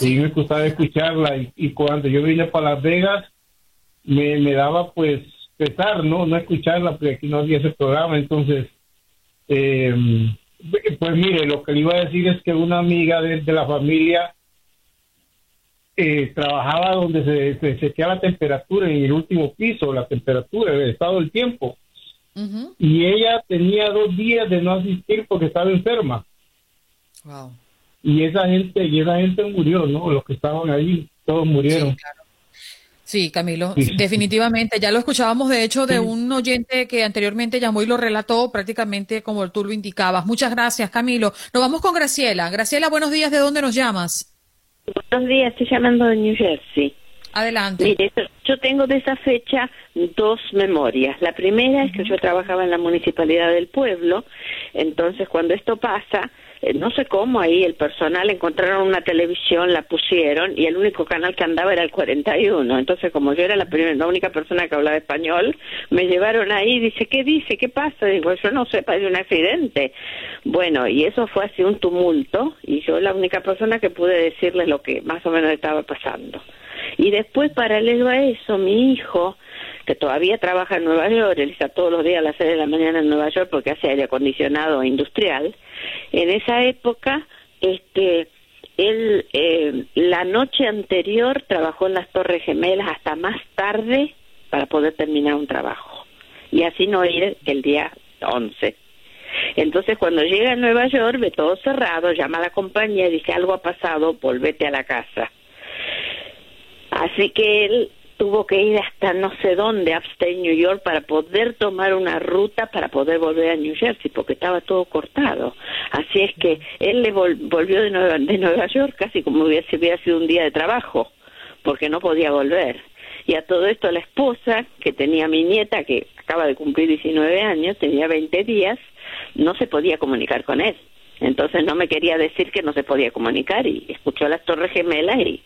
J: Y me gustaba escucharla y, y cuando yo vine para Las Vegas, me, me daba pues pesar, ¿no? No escucharla porque aquí no había ese programa. Entonces, eh, pues mire, lo que le iba a decir es que una amiga de, la familia eh, trabajaba donde se, se chequeaba la temperatura en el último piso, la temperatura, el estado del tiempo. Y ella tenía dos días de no asistir porque estaba enferma. Y esa gente, y esa gente murió, ¿no? Los que estaban ahí, todos murieron.
A: Sí, Camilo, definitivamente. Ya lo escuchábamos, de hecho, de un oyente que anteriormente llamó y lo relató prácticamente como tú lo indicabas. Muchas gracias, Camilo. Nos vamos con Graciela. Graciela, buenos días. ¿De dónde nos llamas?
K: Buenos días, estoy llamando de New Jersey.
A: Adelante.
K: Mire, yo tengo de esa fecha dos memorias. La primera es que yo trabajaba en la municipalidad del pueblo, entonces cuando esto pasa, eh, no sé cómo ahí el personal encontraron una televisión, la pusieron y el único canal que andaba era el 41. Entonces, como yo era la, primera, la única persona que hablaba español, me llevaron ahí y dice, ¿qué dice? ¿Qué pasa? Digo, yo no sé, parece un accidente. Bueno, y eso fue así un tumulto y yo la única persona que pude decirles lo que más o menos estaba pasando. Y después, paralelo a eso, mi hijo que todavía trabaja en Nueva York, él está todos los días a las seis de la mañana en Nueva York porque hace aire acondicionado industrial, en esa época, este, él eh, la noche anterior trabajó en las Torres Gemelas hasta más tarde para poder terminar un trabajo y así no ir el día 11. Entonces cuando llega a Nueva York ve todo cerrado, llama a la compañía y dice algo ha pasado, volvete a la casa. Así que él tuvo que ir hasta no sé dónde, upstate New York, para poder tomar una ruta para poder volver a New Jersey, porque estaba todo cortado. Así es que él le volvió de Nueva, de Nueva York casi como si hubiera sido un día de trabajo, porque no podía volver. Y a todo esto la esposa, que tenía mi nieta, que acaba de cumplir 19 años, tenía 20 días, no se podía comunicar con él. Entonces no me quería decir que no se podía comunicar y escuchó las torres gemelas y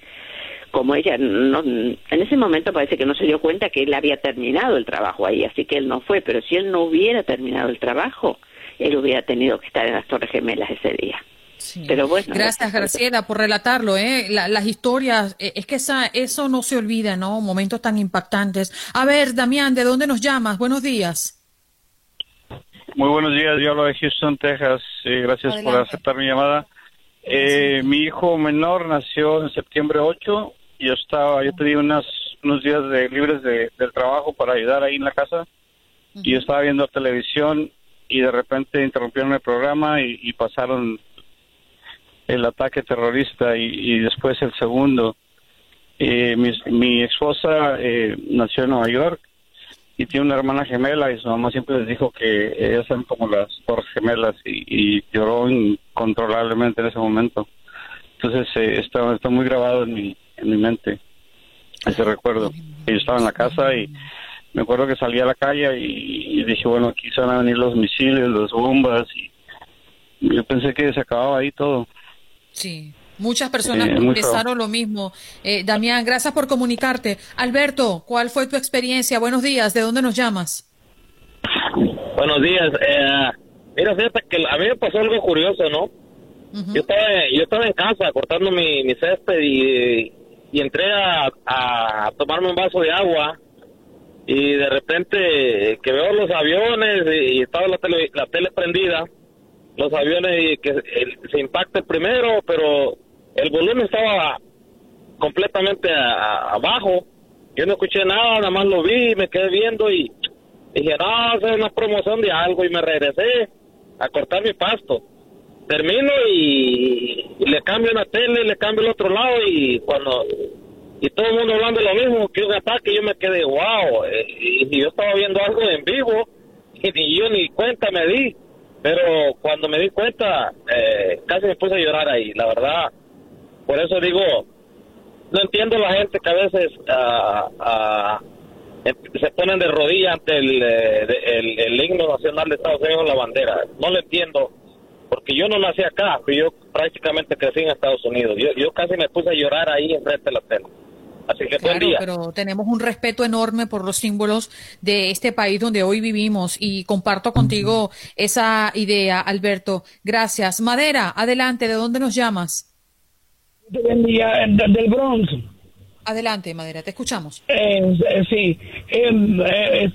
K: como ella no, en ese momento parece que no se dio cuenta que él había terminado el trabajo ahí, así que él no fue, pero si él no hubiera terminado el trabajo, él hubiera tenido que estar en las Torres Gemelas ese día. Pero bueno,
A: Gracias, Graciela, por relatarlo. ¿eh? las historias, eh, es que esa, eso no se olvida, ¿no? Momentos tan impactantes. A ver, Damián, ¿de dónde nos llamas? Buenos días.
L: Muy buenos días, yo hablo de Houston, Texas. gracias por aceptar mi llamada. Eh, mi hijo menor nació en septiembre 8 yo estaba, yo tenía unas, unos días de, libres de, del trabajo para ayudar ahí en la casa y yo estaba viendo televisión y de repente interrumpieron el programa y, pasaron el ataque terrorista y, después el segundo. Eh, mi, mi esposa eh, nació en Nueva York y tiene una hermana gemela y su mamá siempre les dijo que ellas eran como las dos gemelas y, lloró incontrolablemente en ese momento. Entonces eh, está, está muy grabado en mi, en mi mente ese recuerdo. Yo estaba en la casa y me acuerdo que salí a la calle y, dije, bueno, aquí se van a venir los misiles, las bombas y yo pensé que se acababa ahí todo.
A: Sí. Muchas personas eh, pensaron lo mismo. Eh, Damián, gracias por comunicarte. Alberto, ¿cuál fue tu experiencia? Buenos días, ¿de dónde nos llamas?
M: Buenos días. Eh, mira, fíjate que a mí me pasó algo curioso, ¿no? yo, estaba, yo estaba en casa cortando mi, mi césped y, y entré a, a, tomarme un vaso de agua y de repente que veo los aviones y, estaba la tele, la tele prendida, los aviones y que se impacta el primero, pero el volumen estaba completamente abajo. Yo no escuché nada, nada más lo vi, me quedé viendo y dije, no, es una promoción de algo y me regresé a cortar mi pasto. Termino y, le cambio una tele, le cambio el otro lado y cuando y todo el mundo hablando de lo mismo, que un ataque, yo me quedé, wow, eh, y, yo estaba viendo algo en vivo (laughs) y ni yo ni cuenta me di, pero cuando me di cuenta, eh, casi me puse a llorar ahí, la verdad, por eso digo, no entiendo la gente que a veces uh, se ponen de rodillas ante el, eh, el, el himno nacional de Estados Unidos, la bandera, no lo entiendo, porque yo no nací acá, yo prácticamente crecí en Estados Unidos. Yo, yo casi me puse a llorar ahí enfrente de la tele. Así que claro, día.
A: pero tenemos un respeto enorme por los símbolos de este país donde hoy vivimos y comparto contigo esa idea, Alberto. Gracias. Madera, adelante, ¿de dónde nos llamas?
N: Día, del Bronx.
A: Adelante, Madera, te escuchamos.
N: Eh, eh, sí, eh,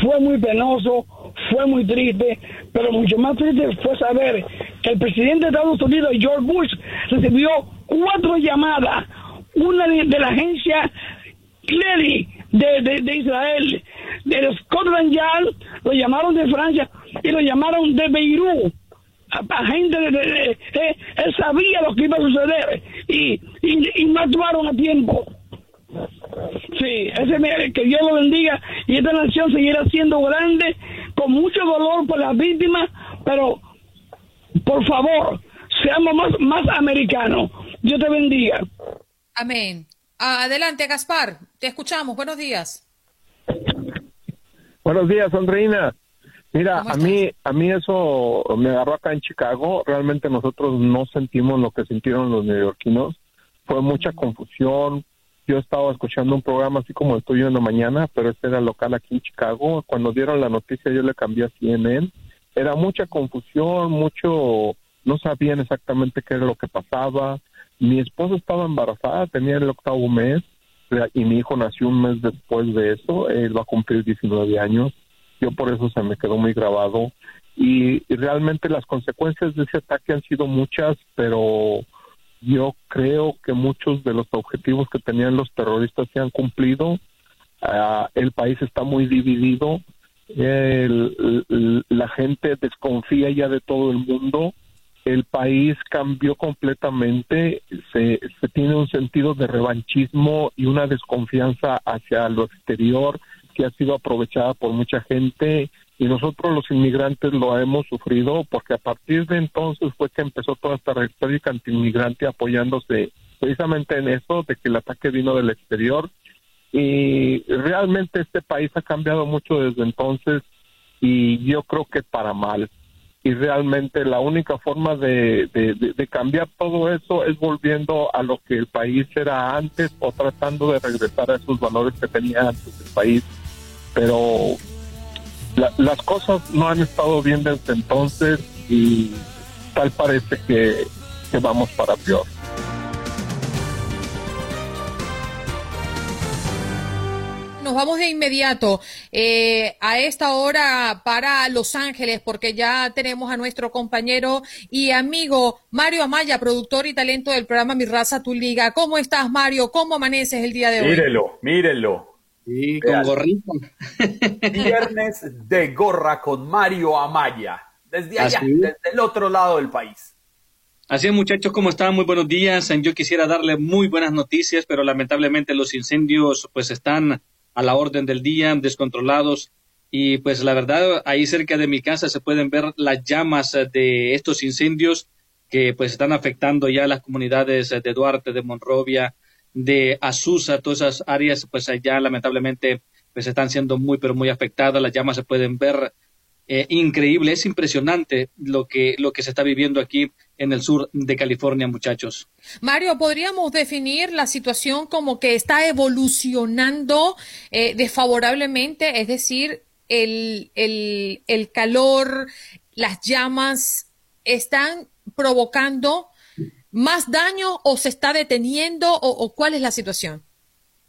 N: fue muy penoso, fue muy triste, pero mucho más triste fue saber que el presidente de Estados Unidos, George Bush, recibió cuatro llamadas, una de, la agencia Clery de, de, Israel, de Scotland Yard, lo llamaron de Francia y lo llamaron de Beirut. A, gente de, él sabía lo que iba a suceder y, y, y no actuaron a tiempo. Sí, ese, que Dios lo bendiga y esta nación seguirá siendo grande, con mucho dolor por las víctimas, pero por favor, seamos más, más americanos. Dios te bendiga.
A: Amén. Adelante, Gaspar, te escuchamos. Buenos días.
O: Buenos días, Andreina. Mira, a mí, a mí eso me agarró acá en Chicago. Realmente nosotros no sentimos lo que sintieron los neoyorquinos. Fue mucha confusión, yo estaba escuchando un programa así como el tuyo en la mañana, pero este era local aquí en Chicago. Cuando dieron la noticia yo le cambié a CNN. Era mucha confusión, mucho, no sabían exactamente qué era lo que pasaba. Mi esposa estaba embarazada, tenía el octavo mes y mi hijo nació un mes después de eso. Él va a cumplir 19 años. Yo por eso se me quedó muy grabado. y realmente las consecuencias de ese ataque han sido muchas, pero yo creo que muchos de los objetivos que tenían los terroristas se han cumplido. Ah, el país está muy dividido. la gente desconfía ya de todo el mundo. el país cambió completamente, se, se tiene un sentido de revanchismo y una desconfianza hacia lo exterior que ha sido aprovechada por mucha gente y nosotros los inmigrantes lo hemos sufrido porque a partir de entonces fue que empezó toda esta retórica antiinmigrante apoyándose precisamente en eso, de que el ataque vino del exterior y realmente este país ha cambiado mucho desde entonces y yo creo que para mal y realmente la única forma de, de, cambiar todo eso es volviendo a lo que el país era antes o tratando de regresar a esos valores que tenía antes el país. Pero las cosas no han estado bien desde entonces y tal parece que, que vamos para peor.
A: nos vamos de inmediato eh, a esta hora para Los Ángeles, porque ya tenemos a nuestro compañero y amigo Mario Amaya, productor y talento del programa Mi Raza, Tu Liga. ¿Cómo estás, Mario? ¿Cómo amaneces el día de hoy?
B: Mírenlo, mírenlo.
P: Sí, con gorrito.
B: Viernes de gorra con Mario Amaya. Desde allá, desde el otro lado del país.
P: Así es, muchachos, ¿cómo están? Muy buenos días. Yo quisiera darle muy buenas noticias, pero lamentablemente los incendios pues están a la orden del día, descontrolados. Y pues la verdad, ahí cerca de mi casa se pueden ver las llamas de estos incendios que pues están afectando ya las comunidades de Duarte, de Monrovia, de Azusa, todas esas áreas pues allá lamentablemente pues están siendo muy pero muy afectadas, las llamas se pueden ver eh, increíble, es impresionante lo que, lo que se está viviendo aquí en el sur de California, muchachos.
A: Mario, ¿podríamos definir la situación como que está evolucionando eh, desfavorablemente? Es decir, el, el, el calor, las llamas están provocando más daño o se está deteniendo o cuál es la situación?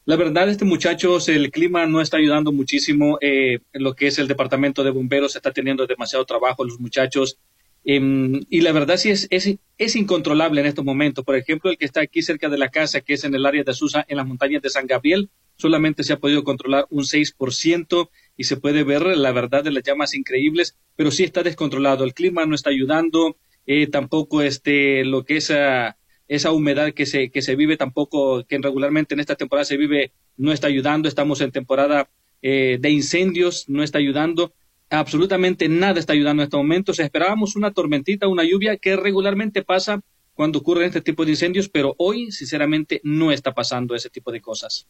P: La verdad, este muchachos, el clima no está ayudando muchísimo. Eh, lo que es el departamento de bomberos está teniendo demasiado trabajo los muchachos. Em, y la verdad sí es, es, incontrolable en estos momentos. Por ejemplo, el que está aquí cerca de la casa, que es en el área de Azusa, en las montañas de San Gabriel, solamente se ha podido controlar un 6% y se puede ver la verdad de las llamas increíbles, pero sí está descontrolado. El clima no está ayudando, eh, tampoco este, lo que es... Esa humedad que se, que se vive tampoco, que regularmente en esta temporada se vive, no está ayudando. Estamos en temporada eh, de incendios, no está ayudando. Absolutamente nada está ayudando en estos momentos. Esperábamos una tormentita, una lluvia que regularmente pasa cuando ocurren este tipo de incendios, pero hoy, sinceramente, no está pasando ese tipo de cosas.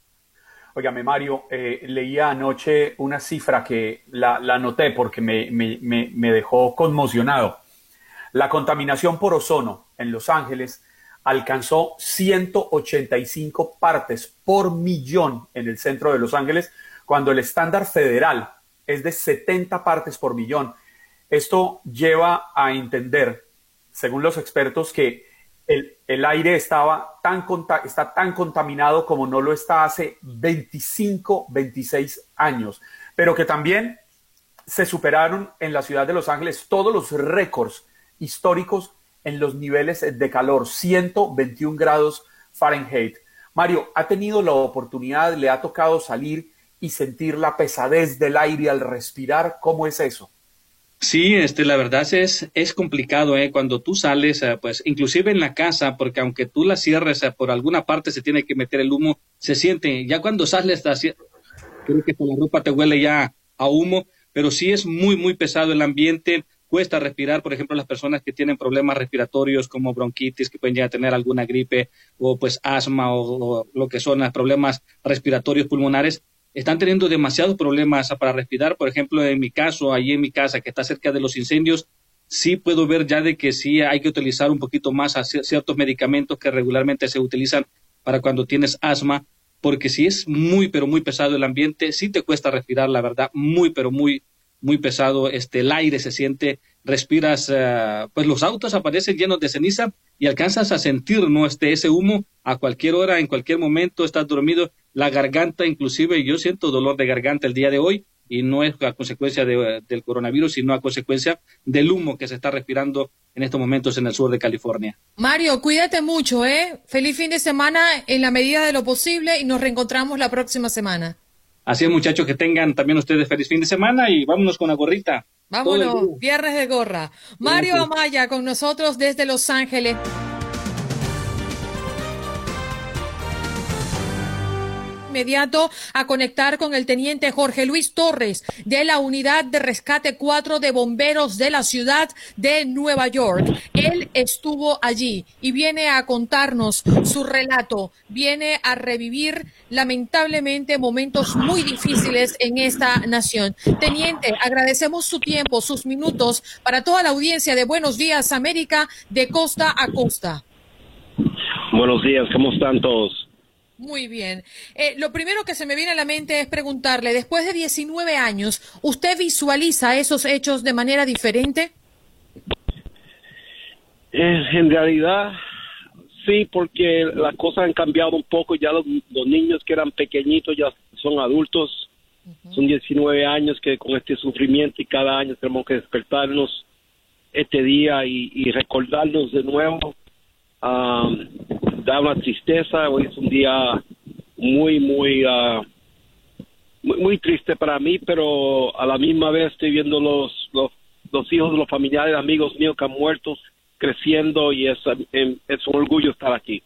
B: Óigame, Mario, eh, leía anoche una cifra que la, la noté porque me, me, me dejó conmocionado. La contaminación por ozono en Los Ángeles alcanzó 185 partes por millón en el centro de Los Ángeles, cuando el estándar federal es de 70 partes por millón. Esto lleva a entender, según los expertos, que el, aire estaba tan, está tan contaminado como no lo está hace 25, 26 años, pero que también se superaron en la ciudad de Los Ángeles todos los récords históricos en los niveles de calor, 121 grados Fahrenheit. Mario, ¿ha tenido la oportunidad, le ha tocado salir y sentir la pesadez del aire al respirar? ¿Cómo es eso?
P: Sí, este, la verdad es, es complicado, ¿eh? Cuando tú sales, eh, pues, inclusive en la casa, porque aunque tú la cierres, eh, por alguna parte se tiene que meter el humo, se siente, ya cuando sales, creo que la ropa te huele ya a humo, pero sí es muy, muy pesado el ambiente cuesta respirar, por ejemplo, las personas que tienen problemas respiratorios como bronquitis, que pueden ya tener alguna gripe o pues asma o, lo que son los problemas respiratorios pulmonares, están teniendo demasiados problemas para respirar. Por ejemplo, en mi caso, allí en mi casa, que está cerca de los incendios, sí puedo ver ya de que sí hay que utilizar un poquito más ciertos medicamentos que regularmente se utilizan para cuando tienes asma, porque si es muy, pero muy pesado el ambiente, sí te cuesta respirar, la verdad, muy, pero muy, muy pesado, este, el aire se siente, respiras, eh, pues los autos aparecen llenos de ceniza y alcanzas a sentir, ¿no? Este, ese humo a cualquier hora, en cualquier momento, estás dormido, la garganta, inclusive yo siento dolor de garganta el día de hoy y no es a consecuencia del coronavirus, sino a consecuencia del humo que se está respirando en estos momentos en el sur de California.
A: Mario, cuídate mucho, ¿eh? Feliz fin de semana en la medida de lo posible y nos reencontramos la próxima semana.
P: Así es, muchachos, que tengan también ustedes feliz fin de semana y vámonos con la gorrita.
A: Vámonos, viernes de gorra. Mario Amaya con nosotros desde Los Ángeles. Inmediato a conectar con el teniente Jorge Luis Torres de la Unidad de Rescate 4 de Bomberos de la ciudad de Nueva York. Él estuvo allí y viene a contarnos su relato, viene a revivir lamentablemente momentos muy difíciles en esta nación. Teniente, agradecemos su tiempo, sus minutos para toda la audiencia de Buenos Días América de costa a costa.
Q: Buenos días, ¿cómo están todos?
A: Muy bien. Eh, lo primero que se me viene a la mente es preguntarle, después de 19 años, ¿usted visualiza esos hechos de manera diferente?
Q: Eh, en realidad, sí, porque las cosas han cambiado un poco. Ya los, niños que eran pequeñitos ya son adultos. Son 19 años que con este sufrimiento y cada año tenemos que despertarnos este día y, recordarnos de nuevo. Um, da una tristeza. Hoy es un día muy, muy, uh, muy, triste para mí, pero a la misma vez estoy viendo los, los, los hijos los familiares, amigos míos que han muerto creciendo y es, em, es un orgullo estar aquí.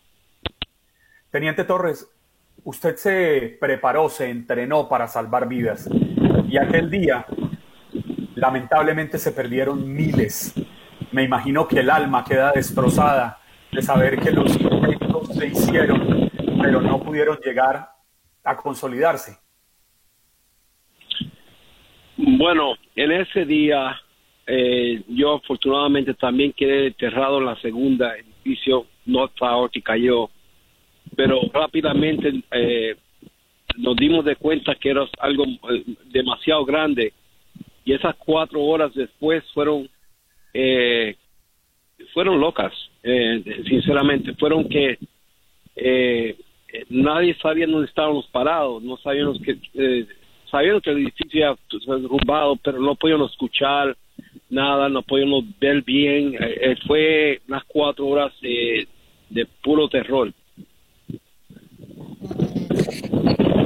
B: Teniente Torres, usted se preparó, se entrenó para salvar vidas y aquel día lamentablemente se perdieron miles. Me imagino que el alma queda destrozada de saber que los se hicieron, pero no pudieron llegar a consolidarse.
Q: Bueno, en ese día eh, yo afortunadamente también quedé enterrado en la segunda edificio Tower que cayó, pero rápidamente eh, nos dimos de cuenta que era algo eh, demasiado grande y esas cuatro horas después fueron fueron locas, sinceramente, fueron que eh, nadie sabía dónde estábamos parados, no sabíamos que, eh, sabíamos que el edificio había derrumbado, pero no podíamos escuchar nada, no podíamos ver bien, eh, eh, fue unas cuatro horas de puro terror.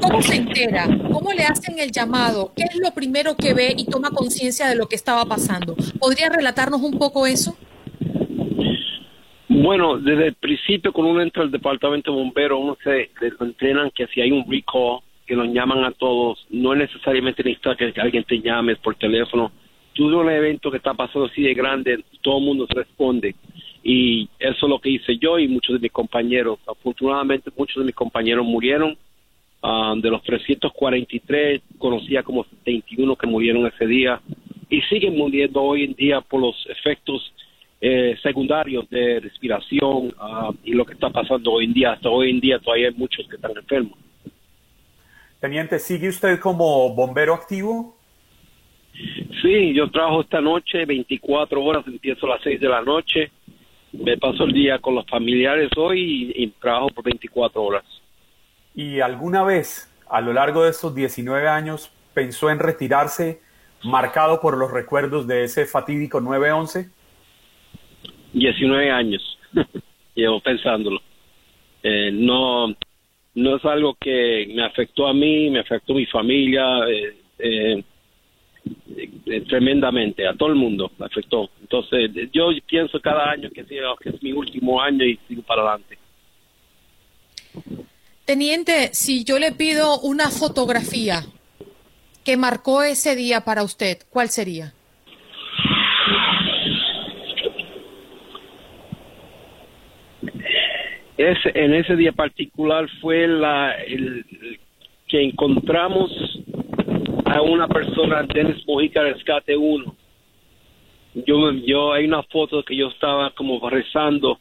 A: ¿Cómo se entera? ¿Cómo le hacen el llamado? ¿Qué es lo primero que ve y toma conciencia de lo que estaba pasando? ¿Podría relatarnos un poco eso?
Q: Bueno, desde el principio, cuando uno entra al departamento de bomberos, uno se entrenan que si hay un recall, que nos llaman a todos, no es necesariamente necesario que alguien te llame por teléfono. Tú de un evento que está pasando así de grande, todo el mundo responde. Y eso es lo que hice yo y muchos de mis compañeros. Afortunadamente, muchos de mis compañeros murieron. Ah, de los 343, conocía como 71 que murieron ese día. Y siguen muriendo hoy en día por los efectos eh, secundarios de respiración ah, y lo que está pasando hoy en día. Hasta hoy en día todavía hay muchos que están enfermos.
B: Teniente, ¿sigue usted como bombero activo?
Q: Sí, yo trabajo esta noche 24 horas, empiezo a las 6 de la noche. Me paso el día con los familiares hoy y, y trabajo por 24 horas.
B: ¿Y alguna vez a lo largo de estos 19 años pensó en retirarse marcado por los recuerdos de ese fatídico 9-11?
Q: 19 años (laughs) llevo pensándolo. Eh, no, no es algo que me afectó a mí, me afectó a mi familia eh, eh, tremendamente, a todo el mundo me afectó. Entonces, yo pienso cada año que, que es mi último año y sigo para adelante.
A: Teniente, si yo le pido una fotografía que marcó ese día para usted, ¿cuál sería?
Q: En ese día particular fue la el, que encontramos a una persona, Dennis Mojica Rescate 1. Yo, yo, hay una foto que yo estaba como rezando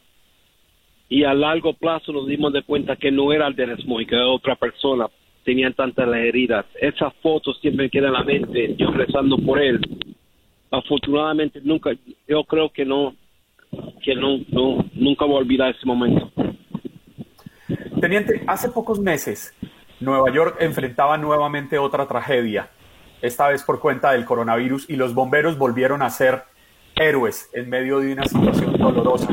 Q: y a largo plazo nos dimos de cuenta que no era el Dennis Mojica, era otra persona. Tenían tantas heridas. Esa foto siempre queda en la mente, yo rezando por él. Afortunadamente nunca, yo creo que no, que no, no nunca voy a olvidar ese momento.
B: Teniente, hace pocos meses Nueva York enfrentaba nuevamente otra tragedia, esta vez por cuenta del coronavirus, y los bomberos volvieron a ser héroes en medio de una situación dolorosa.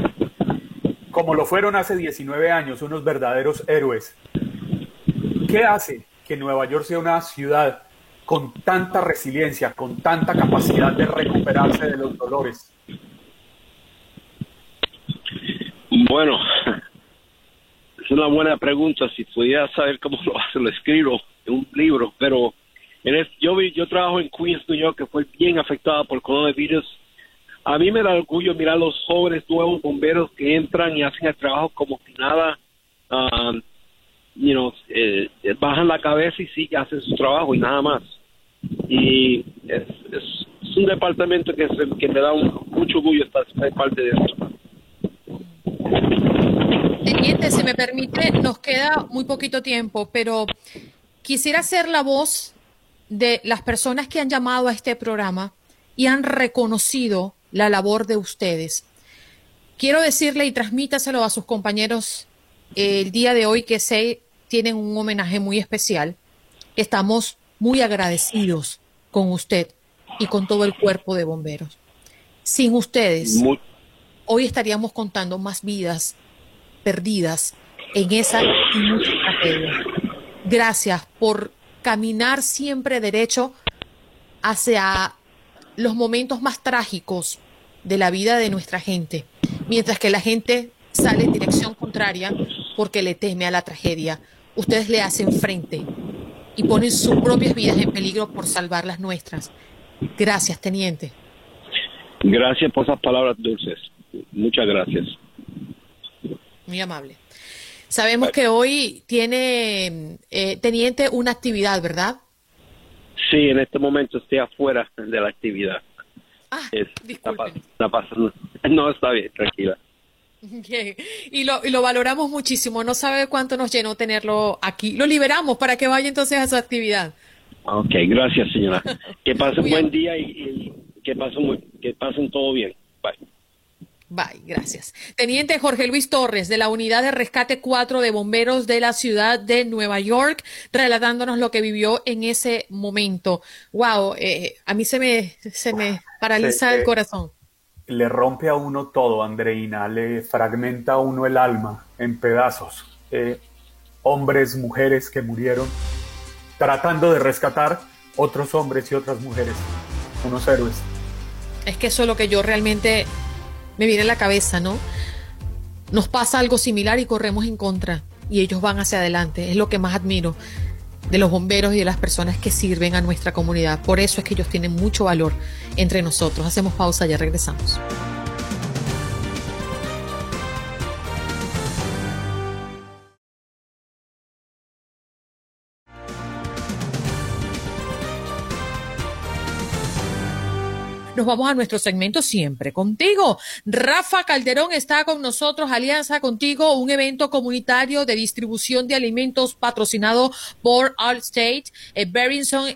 B: Como lo fueron hace 19 años, unos verdaderos héroes. ¿Qué hace que Nueva York sea una ciudad con tanta resiliencia, con tanta capacidad de recuperarse de los dolores?
Q: Bueno, es una buena pregunta. Si pudiera saber cómo lo (laughs) hace, lo escribo en un libro. Pero en yo, yo trabajo en Queens, New York, que fue bien afectada por coronavirus. A mí me da orgullo mirar los jóvenes nuevos bomberos que entran y hacen el trabajo como si nada. Um, you know, eh, bajan la cabeza y sí hacen su trabajo y nada más. Y es, es, un departamento que, que me da mucho orgullo estar, parte de esto.
A: Teniente, si me permite, nos queda muy poquito tiempo, pero quisiera ser la voz de las personas que han llamado a este programa y han reconocido la labor de ustedes. Quiero decirle y transmítaselo a sus compañeros el día de hoy que se tienen un homenaje muy especial. Estamos muy agradecidos con usted y con todo el cuerpo de bomberos. Sin ustedes, hoy estaríamos contando más vidas perdidas en esa tragedia. Gracias por caminar siempre derecho hacia los momentos más trágicos de la vida de nuestra gente, mientras que la gente sale en dirección contraria porque le teme a la tragedia. Ustedes le hacen frente y ponen sus propias vidas en peligro por salvar las nuestras. Gracias, teniente.
Q: Gracias por esas palabras dulces. Muchas gracias.
A: Muy amable. Sabemos que hoy tiene, eh, teniente, una actividad, ¿verdad?
Q: Sí, en este momento estoy afuera de la actividad.
A: Ah, (laughs)
Q: no, está bien, tranquila.
A: Y, lo, y lo valoramos muchísimo. No sabe cuánto nos llenó tenerlo aquí. Lo liberamos para que vaya entonces a su actividad.
Q: Ok, gracias, señora. Que pasen un buen día y, que, pasen, que pasen todo bien. Bye.
A: Bye, gracias. Teniente Jorge Luis Torres, de la Unidad de Rescate 4 de Bomberos de la ciudad de Nueva York, relatándonos lo que vivió en ese momento. Wow, eh, a mí se me, se me paraliza el corazón
B: le rompe a uno todo, Andreina, le fragmenta a uno el alma en pedazos. Eh, hombres, mujeres que murieron tratando de rescatar otros hombres y otras mujeres, unos héroes.
A: Es que eso es lo que yo realmente me viene a la cabeza, ¿no? Nos pasa algo similar y corremos en contra y ellos van hacia adelante, es lo que más admiro de los bomberos y de las personas que sirven a nuestra comunidad. Por eso es que ellos tienen mucho valor entre nosotros. Hacemos pausa, ya regresamos. Nos vamos a nuestro segmento siempre contigo. Rafa Calderón está con nosotros, Alianza Contigo, un evento comunitario de distribución de alimentos patrocinado por Allstate, eh,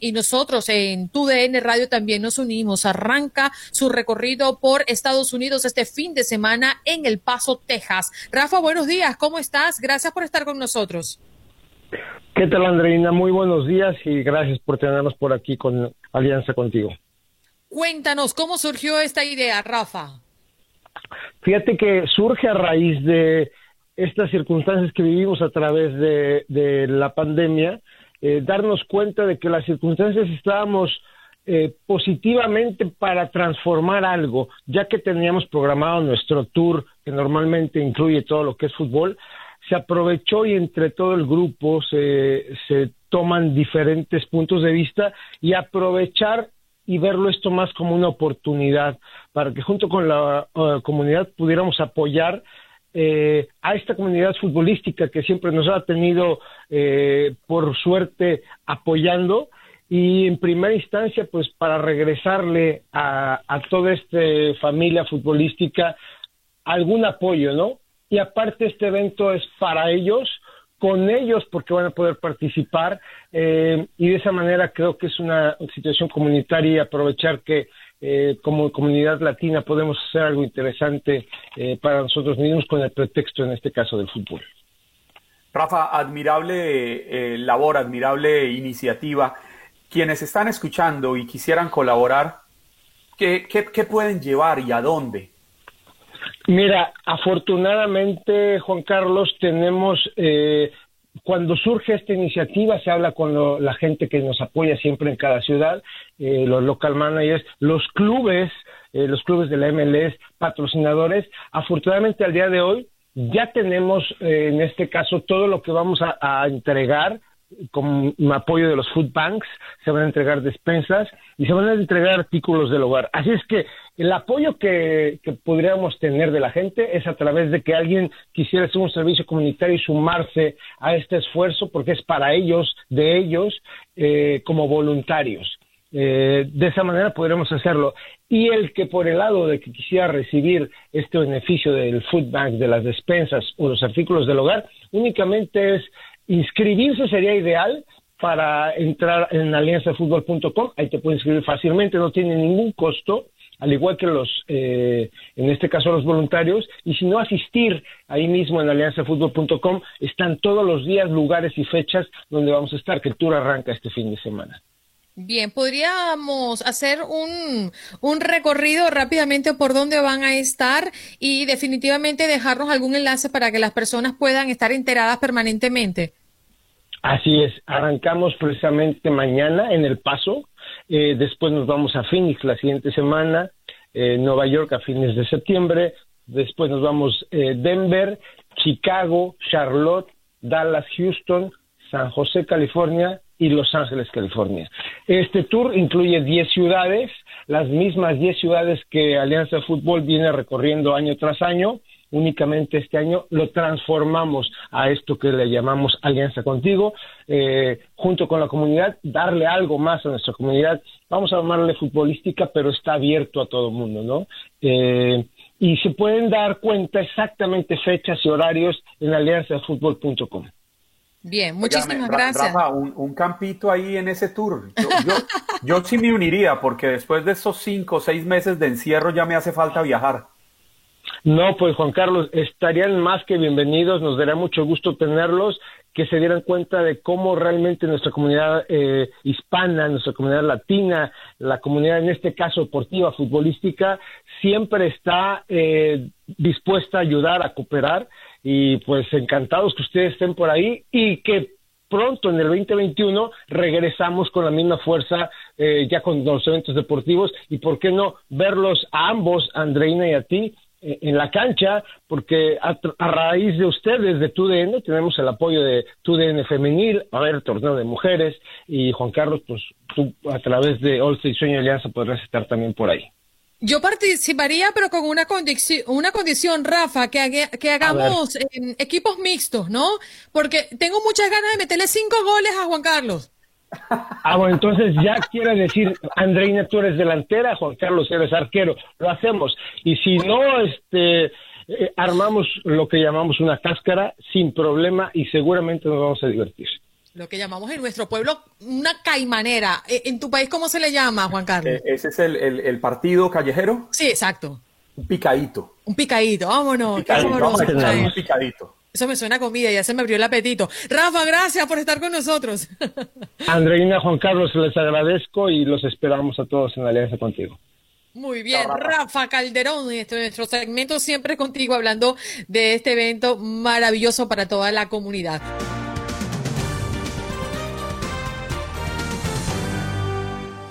A: y nosotros en TUDN Radio también nos unimos. Arranca su recorrido por Estados Unidos este fin de semana en El Paso, Texas. Rafa, buenos días, ¿cómo estás? Gracias por estar con nosotros.
R: ¿Qué tal, Andreina? Muy buenos días y gracias por tenernos por aquí con Alianza Contigo.
A: Cuéntanos, ¿cómo surgió esta idea, Rafa?
R: Fíjate que surge a raíz de estas circunstancias que vivimos a través de, la pandemia, eh, darnos cuenta de que las circunstancias estábamos eh, positivamente para transformar algo, ya que teníamos programado nuestro tour, que normalmente incluye todo lo que es fútbol, se aprovechó y entre todo el grupo se, se toman diferentes puntos de vista y aprovechar y verlo esto más como una oportunidad para que junto con la uh, comunidad pudiéramos apoyar eh, a esta comunidad futbolística que siempre nos ha tenido, eh, por suerte, apoyando y en primera instancia, pues para regresarle a, a toda esta familia futbolística algún apoyo, ¿no? Y aparte este evento es para ellos, con ellos porque van a poder participar eh, y de esa manera creo que es una situación comunitaria y aprovechar que eh, como comunidad latina podemos hacer algo interesante eh, para nosotros mismos con el pretexto en este caso del fútbol.
B: Rafa, admirable labor, admirable iniciativa. Quienes están escuchando y quisieran colaborar, ¿qué, qué, qué pueden llevar y a dónde?
R: Mira, afortunadamente, Juan Carlos, tenemos eh, cuando surge esta iniciativa se habla con la gente que nos apoya siempre en cada ciudad, eh, los local managers, los clubes, eh, los clubes de la MLS, patrocinadores. Afortunadamente al día de hoy ya tenemos eh, en este caso todo lo que vamos a entregar con apoyo de los food banks, se van a entregar despensas y se van a entregar artículos del hogar. Así es que el apoyo que, podríamos tener de la gente es a través de que alguien quisiera hacer un servicio comunitario y sumarse a este esfuerzo porque es para ellos, de ellos, eh, como voluntarios. Eh, de esa manera podremos hacerlo. Y el que por el lado de que quisiera recibir este beneficio del food bank, de las despensas o los artículos del hogar, únicamente es Inscribirse sería ideal para entrar en alianzafutbol.com, ahí te puedes inscribir fácilmente, no tiene ningún costo, al igual que los, eh, en este caso los voluntarios, y si no asistir ahí mismo en alianzafutbol.com, están todos los días, lugares y fechas donde vamos a estar, que el tour arranca este fin de semana.
A: Bien, podríamos hacer un, un recorrido rápidamente por dónde van a estar y definitivamente dejarnos algún enlace para que las personas puedan estar enteradas permanentemente.
R: Así es, arrancamos precisamente mañana en El Paso, eh, después nos vamos a Phoenix la siguiente semana, eh, Nueva York a fines de septiembre, después nos vamos eh, Denver, Chicago, Charlotte, Dallas, Houston, San José, California y Los Ángeles, California. Este tour incluye 10 ciudades, las mismas 10 ciudades que Alianza Fútbol viene recorriendo año tras año. Únicamente este año lo transformamos a esto que le llamamos Alianza Contigo, eh, junto con la comunidad, darle algo más a nuestra comunidad. Vamos a llamarle futbolística, pero está abierto a todo el mundo, ¿no? Eh, y se pueden dar cuenta exactamente fechas y horarios en alianzafutbol.com.
A: Bien, muchísimas gracias. Rafa,
B: un, campito ahí en ese tour. Yo, sí me uniría porque después de esos cinco o seis meses de encierro ya me hace falta viajar.
R: No, pues Juan Carlos, estarían más que bienvenidos, nos daría mucho gusto tenerlos, que se dieran cuenta de cómo realmente nuestra comunidad eh, hispana, nuestra comunidad latina, la comunidad en este caso deportiva, futbolística, siempre está eh, dispuesta a ayudar, a cooperar. Y pues encantados que ustedes estén por ahí y que pronto en el 2021 regresamos con la misma fuerza eh, ya con los eventos deportivos. Y por qué no verlos a ambos, Andreina y a ti, en la cancha, porque a, raíz de ustedes, de TUDN, tenemos el apoyo de TUDN Femenil, a ver, torneo de mujeres, y Juan Carlos, pues tú a través de All State Sueño Alianza podrás estar también por ahí.
A: Yo participaría, pero con una condición, una condición, Rafa, que, que hagamos equipos mixtos, ¿no? Porque tengo muchas ganas de meterle cinco goles a Juan Carlos.
R: Ah, bueno, entonces ya quiere decir, Andreina, tú eres delantera, Juan Carlos, eres arquero. Lo hacemos. Y si no, este, eh, armamos lo que llamamos una cáscara sin problema y seguramente nos vamos a divertir.
A: Lo que llamamos en nuestro pueblo una caimanera. E, ¿En tu país cómo se le llama, Juan Carlos? Eh,
B: ¿Ese es el, partido callejero?
A: Sí, exacto.
B: Un picadito.
A: Un picadito, vámonos. un
B: picadito.
A: Eso me suena a comida, ya se me abrió el apetito. Rafa, gracias por estar con nosotros. (laughs)
R: Andreina, Juan Carlos, les agradezco y los esperamos a todos en Alianza contigo.
A: Muy bien, Rafa Calderón, nuestro segmento siempre contigo hablando de este evento maravilloso para toda la comunidad.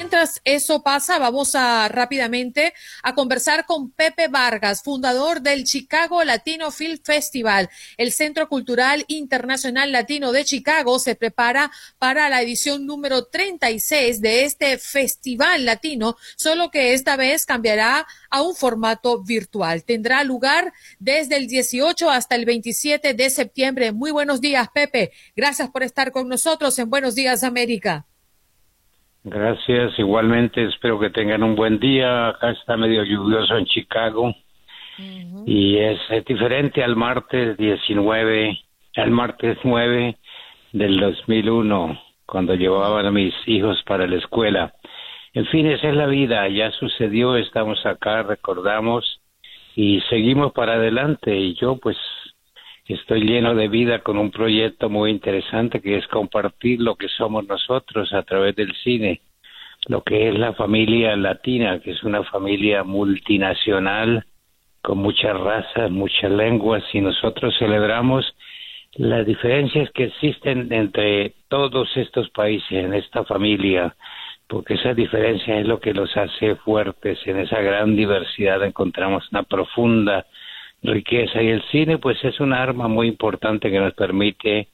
A: Mientras eso pasa, vamos a rápidamente a conversar con Pepe Vargas, fundador del Chicago Latino Film Festival. El Centro Cultural Internacional Latino de Chicago se prepara para la edición número 36 de este festival latino, solo que esta vez cambiará a un formato virtual. Tendrá lugar desde el 18 hasta el 27 de septiembre. Muy buenos días, Pepe. Gracias por estar con nosotros en Buenos Días, América.
S: Gracias, igualmente espero que tengan un buen día. Acá está medio lluvioso en Chicago y es, diferente al martes 19, al martes 9 del 2001, cuando llevaban a mis hijos para la escuela. En fin, esa es la vida, ya sucedió, estamos acá, recordamos y seguimos para adelante y yo pues estoy lleno de vida con un proyecto muy interesante que es compartir lo que somos nosotros a través del cine, lo que es la familia latina, que es una familia multinacional con muchas razas, muchas lenguas y nosotros celebramos La diferencia es que existen entre todos estos países en esta familia, porque esa diferencia es lo que los hace fuertes. En esa gran diversidad encontramos una profunda riqueza y el cine pues es un arma muy importante que nos permite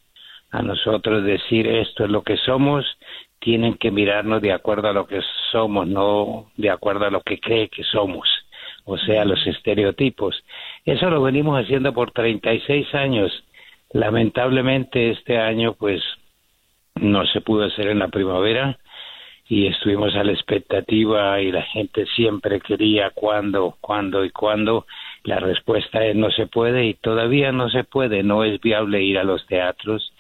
S: a nosotros decir esto es lo que somos, tienen que mirarnos de acuerdo a lo que somos, no de acuerdo a lo que cree que somos, o sea, los estereotipos. Eso lo venimos haciendo por 36 años. Lamentablemente este año pues no se pudo hacer en la primavera y estuvimos a la expectativa y la gente siempre quería cuándo, cuándo y cuándo. La respuesta es no se puede y todavía no se puede, no es viable ir a los teatros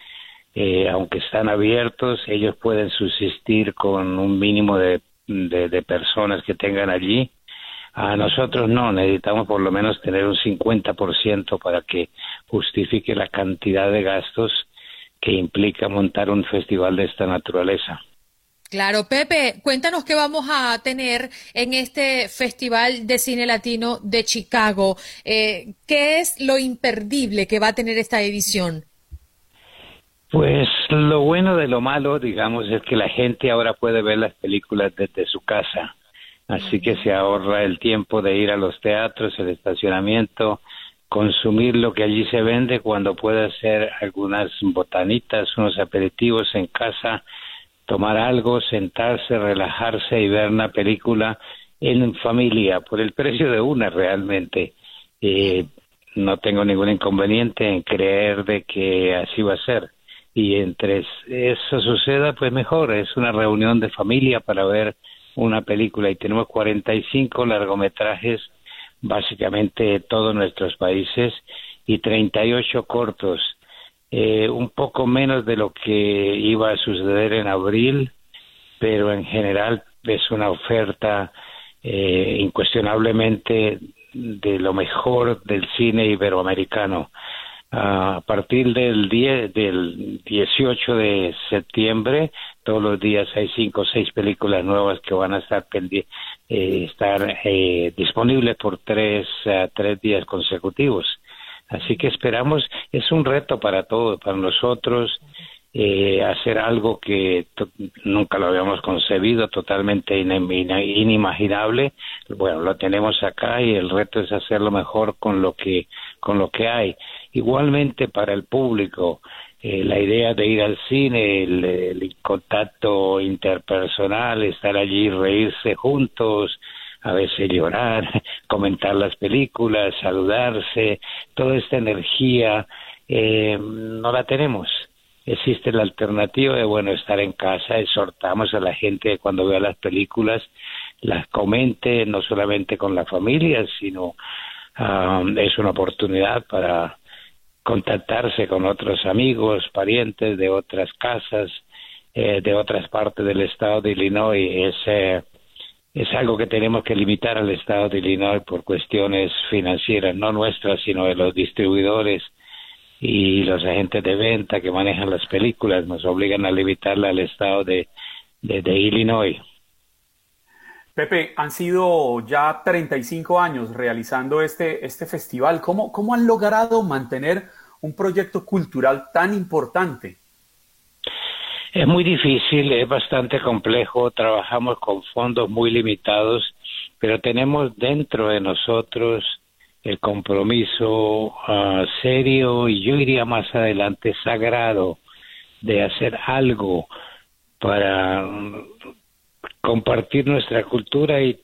S: eh, aunque están abiertos, ellos pueden subsistir con un mínimo de, de, personas que tengan allí. A nosotros no, necesitamos por lo menos tener un 50% para que justifique la cantidad de gastos que implica montar un festival de esta naturaleza.
A: Claro, Pepe, cuéntanos qué vamos a tener en este Festival de Cine Latino de Chicago. Eh, ¿Qué es lo imperdible que va a tener esta edición?
S: Pues lo bueno de lo malo, digamos, es que la gente ahora puede ver las películas desde su casa. Así que se ahorra el tiempo de ir a los teatros, el estacionamiento, consumir lo que allí se vende cuando puede hacer algunas botanitas, unos aperitivos en casa, tomar algo, sentarse, relajarse y ver una película en familia por el precio de una realmente. Eh, no tengo ningún inconveniente en creer de que así va a ser. Y entre eso suceda, pues mejor, es una reunión de familia para ver una película. Y tenemos 45 largometrajes básicamente de todos nuestros países y 38 cortos, eh, un poco menos de lo que iba a suceder en abril, pero en general es una oferta eh, incuestionablemente de lo mejor del cine iberoamericano a partir del, 10, del 18 de septiembre, todos los días hay cinco o seis películas nuevas que van a estar, eh, estar eh, disponibles por tres, tres días consecutivos. Así que esperamos, es un reto para todos, para nosotros, eh, hacer algo que nunca lo habíamos concebido, totalmente inimaginable. Bueno, lo tenemos acá y el reto es hacerlo mejor con lo que, con lo que hay. Igualmente para el público, eh, la idea de ir al cine, el, contacto interpersonal, estar allí, reírse juntos, a veces llorar, (laughs) comentar las películas, saludarse, toda esta energía eh, no la tenemos. Existe la alternativa de, bueno, estar en casa, exhortamos a la gente cuando vea las películas, las comente no solamente con la familia, sino ah, es una oportunidad para contactarse con otros amigos, parientes de otras casas, eh, de otras partes del estado de Illinois. Es, eh, es algo que tenemos que limitar al estado de Illinois por cuestiones financieras, no nuestras, sino de los distribuidores y los agentes de venta que manejan las películas. Nos obligan a limitarla al estado de, de, Illinois.
B: Pepe, han sido ya 35 años realizando este, este festival. ¿Cómo, ¿Cómo han logrado mantener un proyecto cultural tan importante?
S: Es muy difícil, es bastante complejo, trabajamos con fondos muy limitados, pero tenemos dentro de nosotros el compromiso ah, serio y yo iría más adelante sagrado de hacer algo para compartir nuestra cultura (clears throat) y,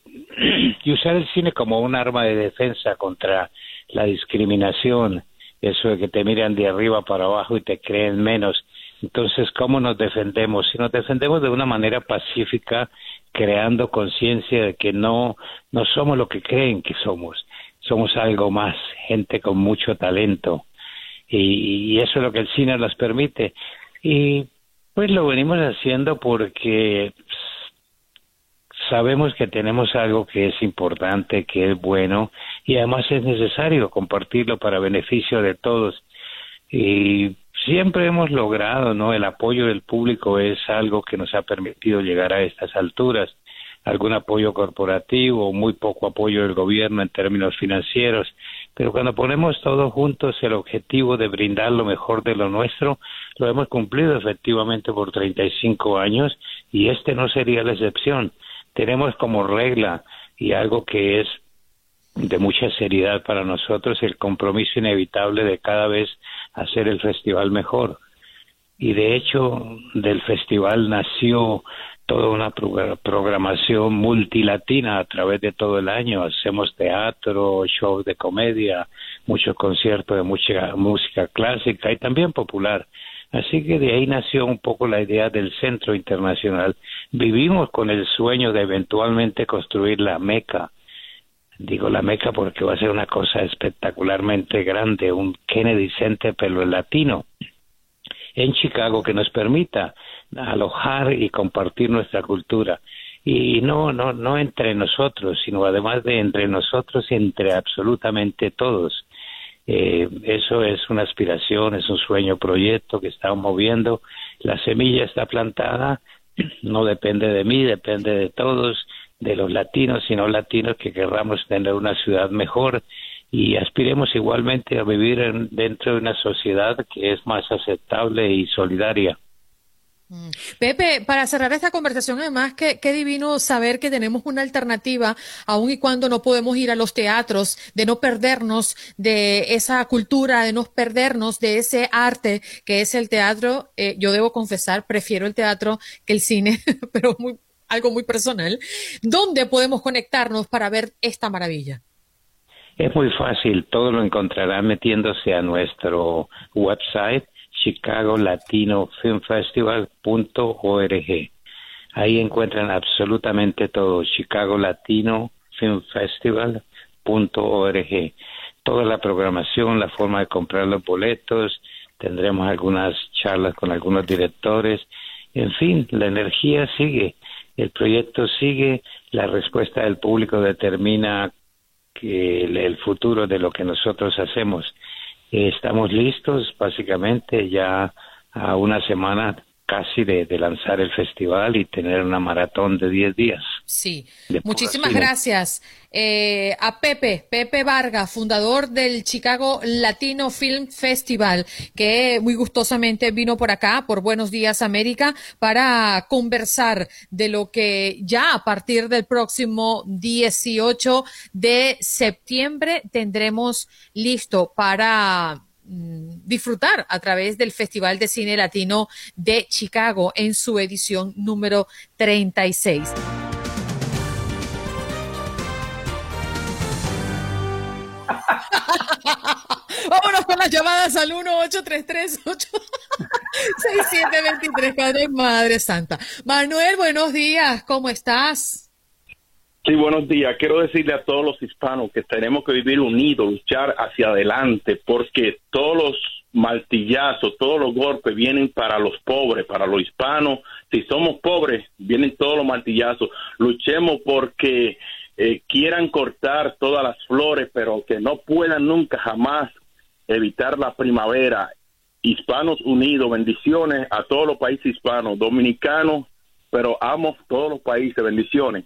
S: usar el cine como un arma de defensa contra la discriminación, eso de que te miran de arriba para abajo y te creen menos. Entonces, ¿cómo nos defendemos? Si nos defendemos de una manera pacífica, creando conciencia de que no, no somos lo que creen que somos, somos algo más, gente con mucho talento. Y, y eso es lo que el cine nos permite. Y pues lo venimos haciendo porque sabemos que tenemos algo que es importante, que es bueno y además es necesario compartirlo para beneficio de todos. Y siempre hemos logrado, ¿no? El apoyo del público es algo que nos ha permitido llegar a estas alturas. Algún apoyo corporativo, muy poco apoyo del gobierno en términos financieros, pero cuando ponemos todos juntos el objetivo de brindar lo mejor de lo nuestro, lo hemos cumplido efectivamente por 35 años y este no sería la excepción. Tenemos como regla y algo que es de mucha seriedad para nosotros el compromiso inevitable de cada vez hacer el festival mejor. Y de hecho, del festival nació toda una programación multilatina a través de todo el año. Hacemos teatro, shows de comedia, muchos conciertos de mucha música clásica y también popular. Así que de ahí nació un poco la idea del centro internacional. Vivimos con el sueño de eventualmente construir la Meca. Digo la Meca porque va a ser una cosa espectacularmente grande, un Kennedy Center pero latino en Chicago que nos permita alojar y compartir nuestra cultura. Y no no no entre nosotros sino además de entre nosotros entre absolutamente todos. Eh, eso es una aspiración, es un sueño proyecto que estamos moviendo. La semilla está plantada, no depende de mí, depende de todos, de los latinos y no latinos que querramos tener una ciudad mejor y aspiremos igualmente a vivir dentro de una sociedad que es más aceptable y solidaria.
A: Mm. Pepe, para cerrar esta conversación, además, qué, divino saber que tenemos una alternativa, aun y cuando no podemos ir a los teatros, de no perdernos de esa cultura, de no perdernos de ese arte que es el teatro. Eh, yo debo confesar, prefiero el teatro que el cine, (laughs) pero muy, algo muy personal. ¿Dónde podemos conectarnos para ver esta maravilla?
S: Es muy fácil, todo lo encontrarán metiéndose a nuestro website Chicago Latino Film Festival.org. Ahí encuentran absolutamente todo, Chicago Latino Film Festival.org. Toda la programación, la forma de comprar los boletos, tendremos algunas charlas con algunos directores, en fin, la energía sigue, el proyecto sigue, la respuesta del público determina que el futuro de lo que nosotros hacemos. Estamos listos básicamente ya a una semana casi de, lanzar el festival y tener una maratón de 10 días.
A: Sí, muchísimas gracias eh, a Pepe, Pepe Vargas, fundador del Chicago Latino Film Festival, que muy gustosamente vino por acá, por Buenos Días América, para conversar de lo que ya a partir del próximo 18 de septiembre tendremos listo para disfrutar a través del Festival de Cine Latino de Chicago en su edición número 36. (laughs) Vámonos con las llamadas al 1-833-867-23. Padre Madre Santa. Manuel, buenos días. ¿Cómo estás?
G: Sí, buenos días. Quiero decirle a todos los hispanos que tenemos que vivir unidos, luchar hacia adelante, porque todos los martillazos, todos los golpes vienen para los pobres, para los hispanos. Si somos pobres, vienen todos los martillazos. Luchemos porque eh, quieran cortar todas las flores, pero que no puedan nunca jamás evitar la primavera. Hispanos unidos, bendiciones a todos los países hispanos, dominicanos, pero amo todos los países, bendiciones.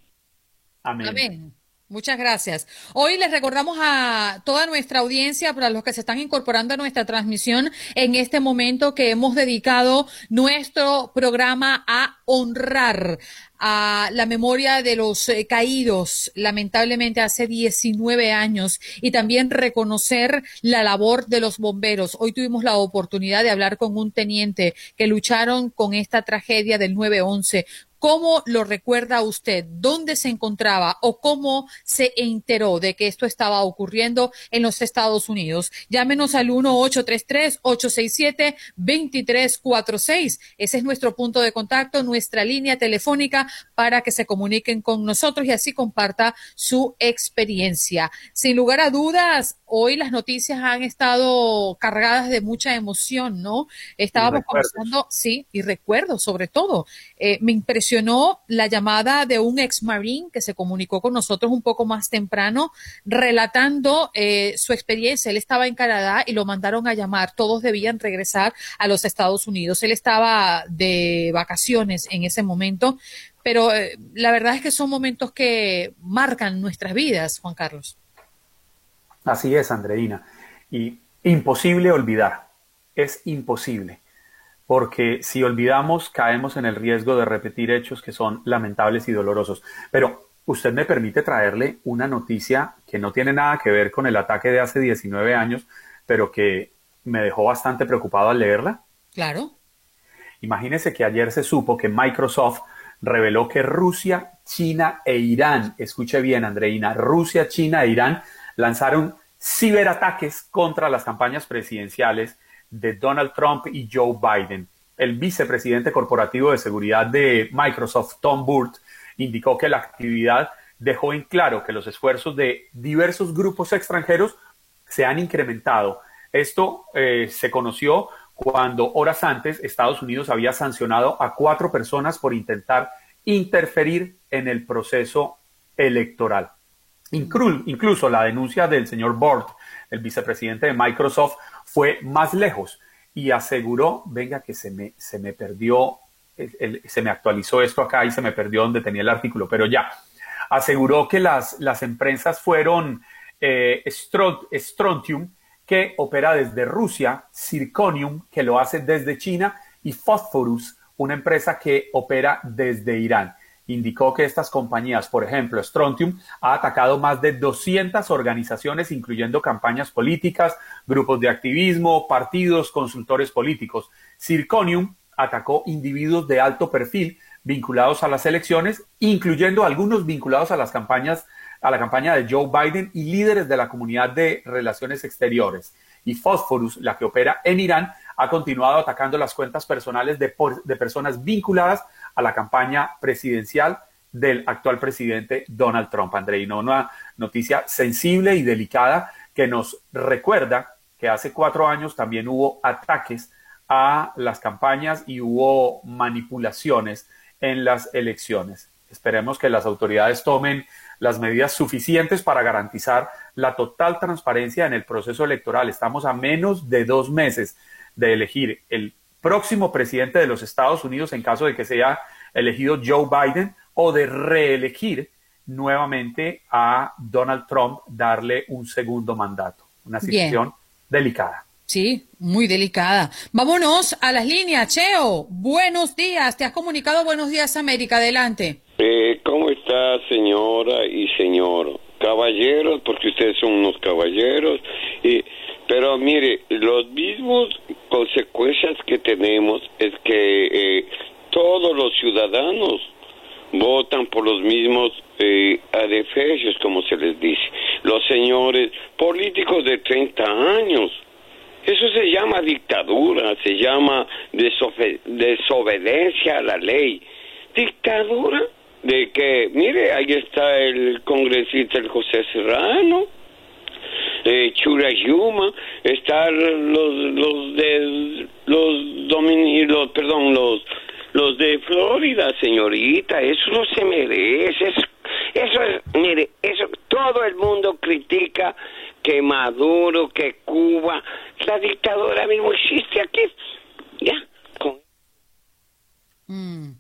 A: Amén. Muchas gracias. Hoy les recordamos a toda nuestra audiencia, para los que se están incorporando a nuestra transmisión en este momento, que hemos dedicado nuestro programa a honrar a la memoria de los eh, caídos, lamentablemente hace 19 años, y también reconocer la labor de los bomberos. Hoy tuvimos la oportunidad de hablar con un teniente que lucharon con esta tragedia del 9-11 ¿Cómo lo recuerda usted? ¿Dónde se encontraba o cómo se enteró de que esto estaba ocurriendo en los Estados Unidos? Llámenos al 1-833-867-2346. Ese es nuestro punto de contacto, nuestra línea telefónica para que se comuniquen con nosotros y así comparta su experiencia. Sin lugar a dudas, hoy las noticias han estado cargadas de mucha emoción, ¿no? Estábamos conversando, sí, y recuerdo sobre todo. Eh, me impresionó la llamada de un ex marine que se comunicó con nosotros un poco más temprano, relatando eh, su experiencia. Él estaba en Canadá y lo mandaron a llamar. Todos debían regresar a los Estados Unidos. Él estaba de vacaciones en ese momento, pero eh, la verdad es que son momentos que marcan nuestras vidas, Juan Carlos.
B: Así es, Andreina. Y imposible olvidar, es imposible, porque si olvidamos caemos en el riesgo de repetir hechos que son lamentables y dolorosos. Pero usted me permite traerle una noticia que no tiene nada que ver con el ataque de hace 19 años, pero que me dejó bastante preocupado al leerla.
A: Claro.
B: Imagínese que ayer se supo que Microsoft reveló que Rusia, China e Irán, escuche bien Andreina, Rusia, China e Irán lanzaron ciberataques contra las campañas presidenciales de Donald Trump y Joe Biden. El vicepresidente corporativo de seguridad de Microsoft, Tom Burt, indicó que la actividad dejó en claro que los esfuerzos de diversos grupos extranjeros se han incrementado. Esto eh, se conoció cuando horas antes Estados Unidos había sancionado a cuatro personas por intentar interferir en el proceso electoral. Incluso la denuncia del señor Bort, el vicepresidente de Microsoft, fue más lejos y aseguró, venga que se me, se me perdió, se me actualizó esto acá y se me perdió donde tenía el artículo, pero ya, aseguró que las, las empresas fueron eh, Strontium, que opera desde Rusia, Zirconium, que lo hace desde China, y Phosphorus, una empresa que opera desde Irán indicó que estas compañías, por ejemplo, Strontium, ha atacado más de 200 organizaciones, incluyendo campañas políticas, grupos de activismo, partidos, consultores políticos. Zirconium atacó individuos de alto perfil vinculados a las elecciones, incluyendo algunos vinculados a las campañas a la campaña de Joe Biden y líderes de la comunidad de relaciones exteriores. Y Phosphorus, la que opera en Irán, ha continuado atacando las cuentas personales de, de personas vinculadas a la campaña presidencial del actual presidente Donald Trump. Andreino, una noticia sensible y delicada que nos recuerda que hace cuatro años también hubo ataques a las campañas y hubo manipulaciones en las elecciones. Esperemos que las autoridades tomen las medidas suficientes para garantizar la total transparencia en el proceso electoral. Estamos a menos de dos meses de elegir el próximo presidente de los Estados Unidos en caso de que sea elegido Joe Biden o de reelegir nuevamente a Donald Trump, darle un segundo mandato. Una situación delicada.
A: Sí, muy delicada. Vámonos a las líneas. Cheo, buenos días. Te has comunicado Buenos Días América. Adelante.
T: Eh, ¿Cómo está, señora y señor? Caballeros, porque ustedes son unos caballeros. Y pero mire, los mismos consecuencias que tenemos es que eh, todos los ciudadanos votan por los mismos eh, adefesios, como se les dice. Los señores políticos de 30 años. Eso se llama dictadura, se llama desobediencia a la ley. Dictadura de que, mire, ahí está el congresista el José Serrano, eh, Churayuma, están los los de los domini, los perdón, los los de Florida, señorita, eso no se merece. Eso, eso es, mire, eso todo el mundo critica que Maduro, que Cuba, la dictadura mismo existe aquí. Ya. Con...
A: Mm.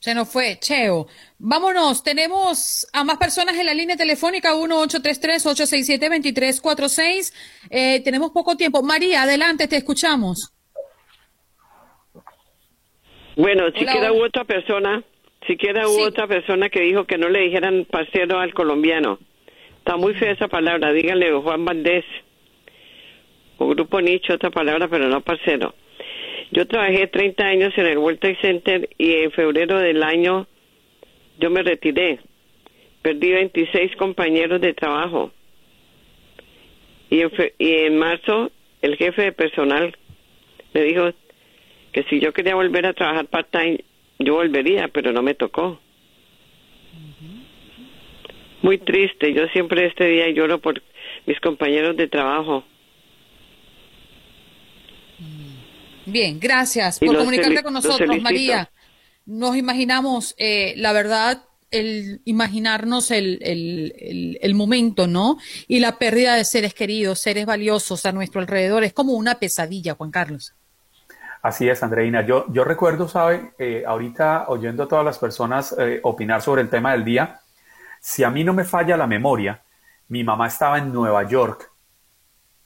A: Se nos fue, Cheo. Vámonos, tenemos a más personas en la línea telefónica 1-833-867-2346. Eh, tenemos poco tiempo. María, adelante, te escuchamos.
K: Bueno, si queda otra persona, si queda otra persona que dijo que no le dijeran parcero al colombiano. Está muy fea esa palabra, díganle Juan Valdés. O Grupo Nicho, otra palabra, pero no parcero. Yo trabajé 30 años en el World Trade Center y en febrero del año yo me retiré. Perdí 26 compañeros de trabajo. Y en, y en marzo el jefe de personal me dijo que si yo quería volver a trabajar part-time, yo volvería, pero no me tocó. Muy triste. Yo siempre este día lloro por mis compañeros de trabajo.
A: Bien, gracias por comunicarte con nosotros, María. Nos imaginamos, eh, la verdad, el imaginarnos el, el, el, momento, ¿no? Y la pérdida de seres queridos, seres valiosos a nuestro alrededor, es como una pesadilla, Juan Carlos.
B: Así es, Andreina. Yo, yo recuerdo, ¿sabe? Eh, ahorita oyendo a todas las personas eh, opinar sobre el tema del día, si a mí no me falla la memoria, mi mamá estaba en Nueva York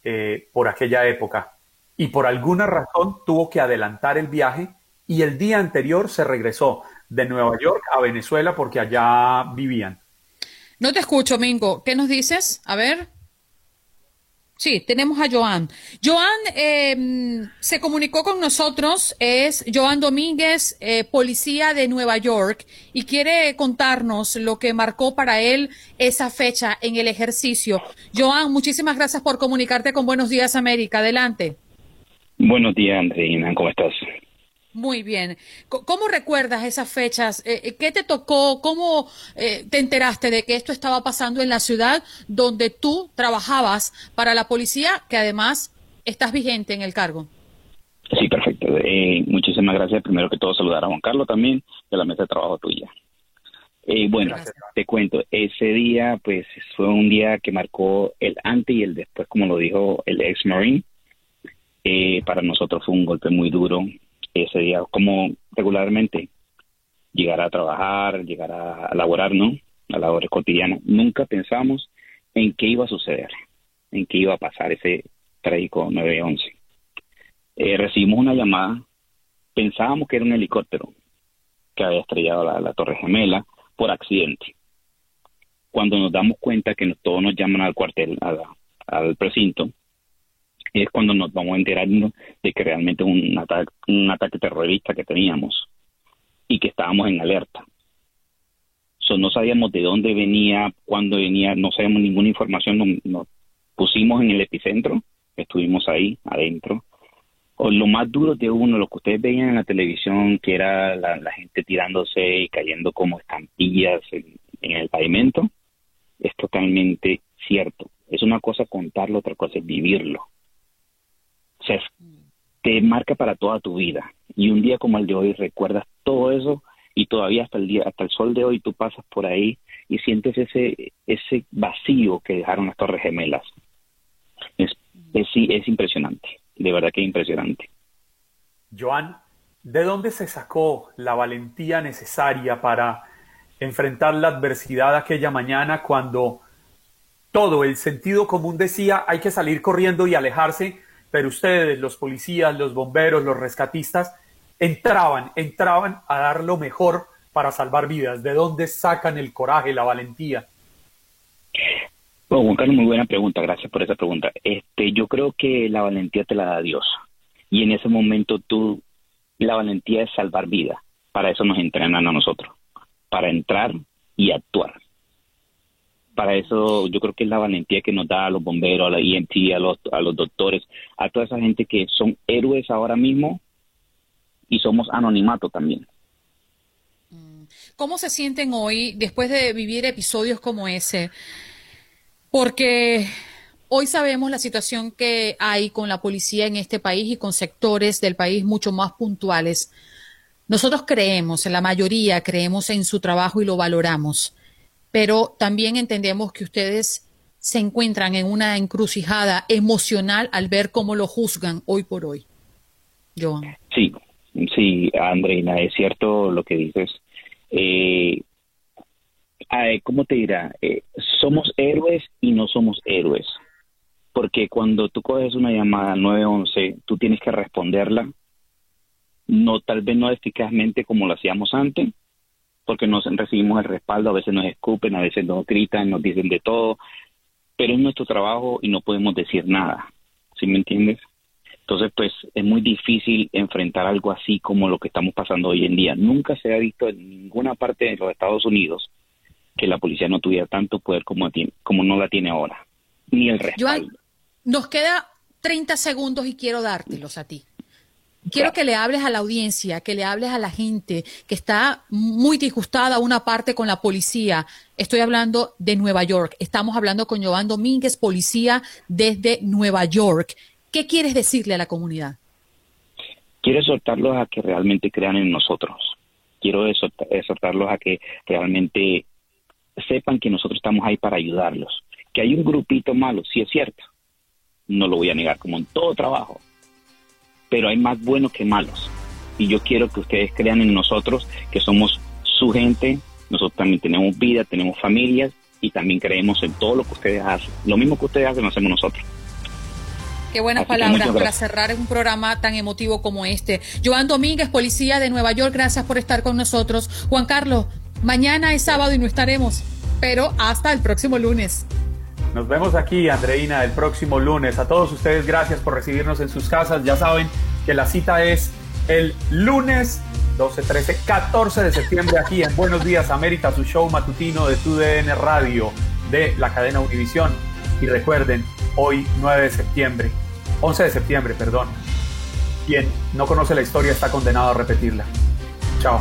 B: eh, por aquella época y por alguna razón tuvo que adelantar el viaje y el día anterior se regresó de Nueva York a Venezuela porque allá vivían.
A: No te escucho, Mingo. ¿Qué nos dices? A ver. Sí, tenemos a Joan. Joan em, se comunicó con nosotros, es Joan Domínguez, eh, policía de Nueva York, y quiere contarnos lo que marcó para él esa fecha en el ejercicio. Joan, muchísimas gracias por comunicarte con Buenos Días América. Adelante.
U: Buenos días, Andreina. ¿Cómo estás?
A: Muy bien. ¿Cómo recuerdas esas fechas? Eh, eh, ¿Qué te tocó? ¿Cómo eh, te enteraste de que esto estaba pasando en la ciudad donde tú trabajabas para la policía, que además estás vigente en el cargo?
U: Sí, perfecto. muchísimas gracias. Primero que todo, saludar a Juan Carlos también de la mesa de trabajo tuya. bueno, te cuento, ese día pues fue un día que marcó el antes y el después, como lo dijo el ex Marine. Para nosotros fue un golpe muy duro, ese día, como regularmente, llegar a trabajar, llegar a, laborar, ¿no? A labores cotidianas. Nunca pensamos en qué iba a suceder, en qué iba a pasar ese trágico 911. Eh, recibimos una llamada, pensábamos que era un helicóptero que había estrellado la, la Torre Gemela por accidente. Cuando nos damos cuenta que todos nos llaman al cuartel, al precinto, es cuando nos vamos enterando de que realmente un ataque, un ataque terrorista que teníamos y que estábamos en alerta. no sabíamos de dónde venía, cuándo venía, no sabíamos ninguna información, nos, pusimos en el epicentro, estuvimos ahí adentro. Lo más duro de uno, lo que ustedes veían en la televisión, que era la, gente tirándose y cayendo como estampillas en el pavimento, es totalmente cierto. Es una cosa contarlo, otra cosa es vivirlo sea, te marca para toda tu vida. Y un día como el de hoy recuerdas todo eso y todavía hasta el día, hasta el sol de hoy tú pasas por ahí y sientes ese, ese vacío que dejaron las Torres Gemelas. Es, es, es impresionante, de verdad que es impresionante.
B: Joan, ¿de dónde se sacó la valentía necesaria para enfrentar la adversidad aquella mañana cuando todo el sentido común decía hay que salir corriendo y alejarse pero ustedes, los policías, los bomberos, los rescatistas, entraban, entraban a dar lo mejor para salvar vidas. ¿De dónde sacan el coraje, la valentía?
U: Bueno, Juan Carlos, muy buena pregunta, gracias por esa pregunta. Este, yo creo que la valentía te la da Dios. Y en ese momento tú, la valentía es salvar vidas. Para eso nos entrenan a nosotros, para entrar y actuar para eso yo creo que es la valentía que nos da a los bomberos, a la EMT, a los, a los doctores, a toda esa gente que son héroes ahora mismo y somos anonimato también.
A: Mm. ¿Cómo se sienten hoy después de vivir episodios como ese? Porque hoy sabemos la situación que hay con la policía en este país y con sectores del país mucho más puntuales. Nosotros creemos, la mayoría creemos en su trabajo y lo valoramos pero también entendemos que ustedes se encuentran en una encrucijada emocional al ver cómo lo juzgan hoy por hoy. Joan.
U: Sí, sí, Andreina, es cierto lo que dices. Eh, ¿Cómo te dirá? Eh, somos héroes y no somos héroes. Porque cuando tú coges una llamada 911, tú tienes que responderla, no tal vez no eficazmente como lo hacíamos antes, porque nos recibimos el respaldo, a veces nos escupen, a veces nos gritan, nos dicen de todo, pero es nuestro trabajo y no podemos decir nada, ¿sí me entiendes? Entonces, pues es muy difícil enfrentar algo así como lo que estamos pasando hoy en día. Nunca se ha visto en ninguna parte de los Estados Unidos que la policía no tuviera tanto poder como, tiene, como no la tiene ahora, ni el respaldo.
A: nos queda 30 segundos y quiero dártelos a ti. Quiero que le hables a la audiencia, que le hables a la gente que está muy disgustada una parte con la policía. Estoy hablando de Nueva York. Estamos hablando con Joan Domínguez, policía desde Nueva York. ¿Qué quieres decirle a la comunidad?
U: Quiero exhortarlos a que realmente crean en nosotros. Quiero exhortarlos a que realmente sepan que nosotros estamos ahí para ayudarlos. Que hay un grupito malo, sí es cierto. No lo voy a negar, como en todo trabajo pero hay más buenos que malos. Y yo quiero que ustedes crean en nosotros, que somos su gente, nosotros también tenemos vida, tenemos familias y también creemos en todo lo que ustedes hacen. Lo mismo que ustedes hacen, lo hacemos nosotros.
A: Qué buenas palabras para cerrar un programa tan emotivo como este. Joan Domínguez, policía de Nueva York, gracias por estar con nosotros. Juan Carlos, mañana es sábado y no estaremos, pero hasta el próximo lunes.
B: Nos vemos aquí, Andreina, el próximo lunes. A todos ustedes, gracias por recibirnos en sus casas. Ya saben que la cita es el lunes 12, 13, 14 de septiembre aquí en Buenos Días América, su show matutino de TUDN Radio de la cadena Univisión. Y recuerden, hoy 9 de septiembre, 11 de septiembre, perdón, quien no conoce la historia está condenado a repetirla. Chao.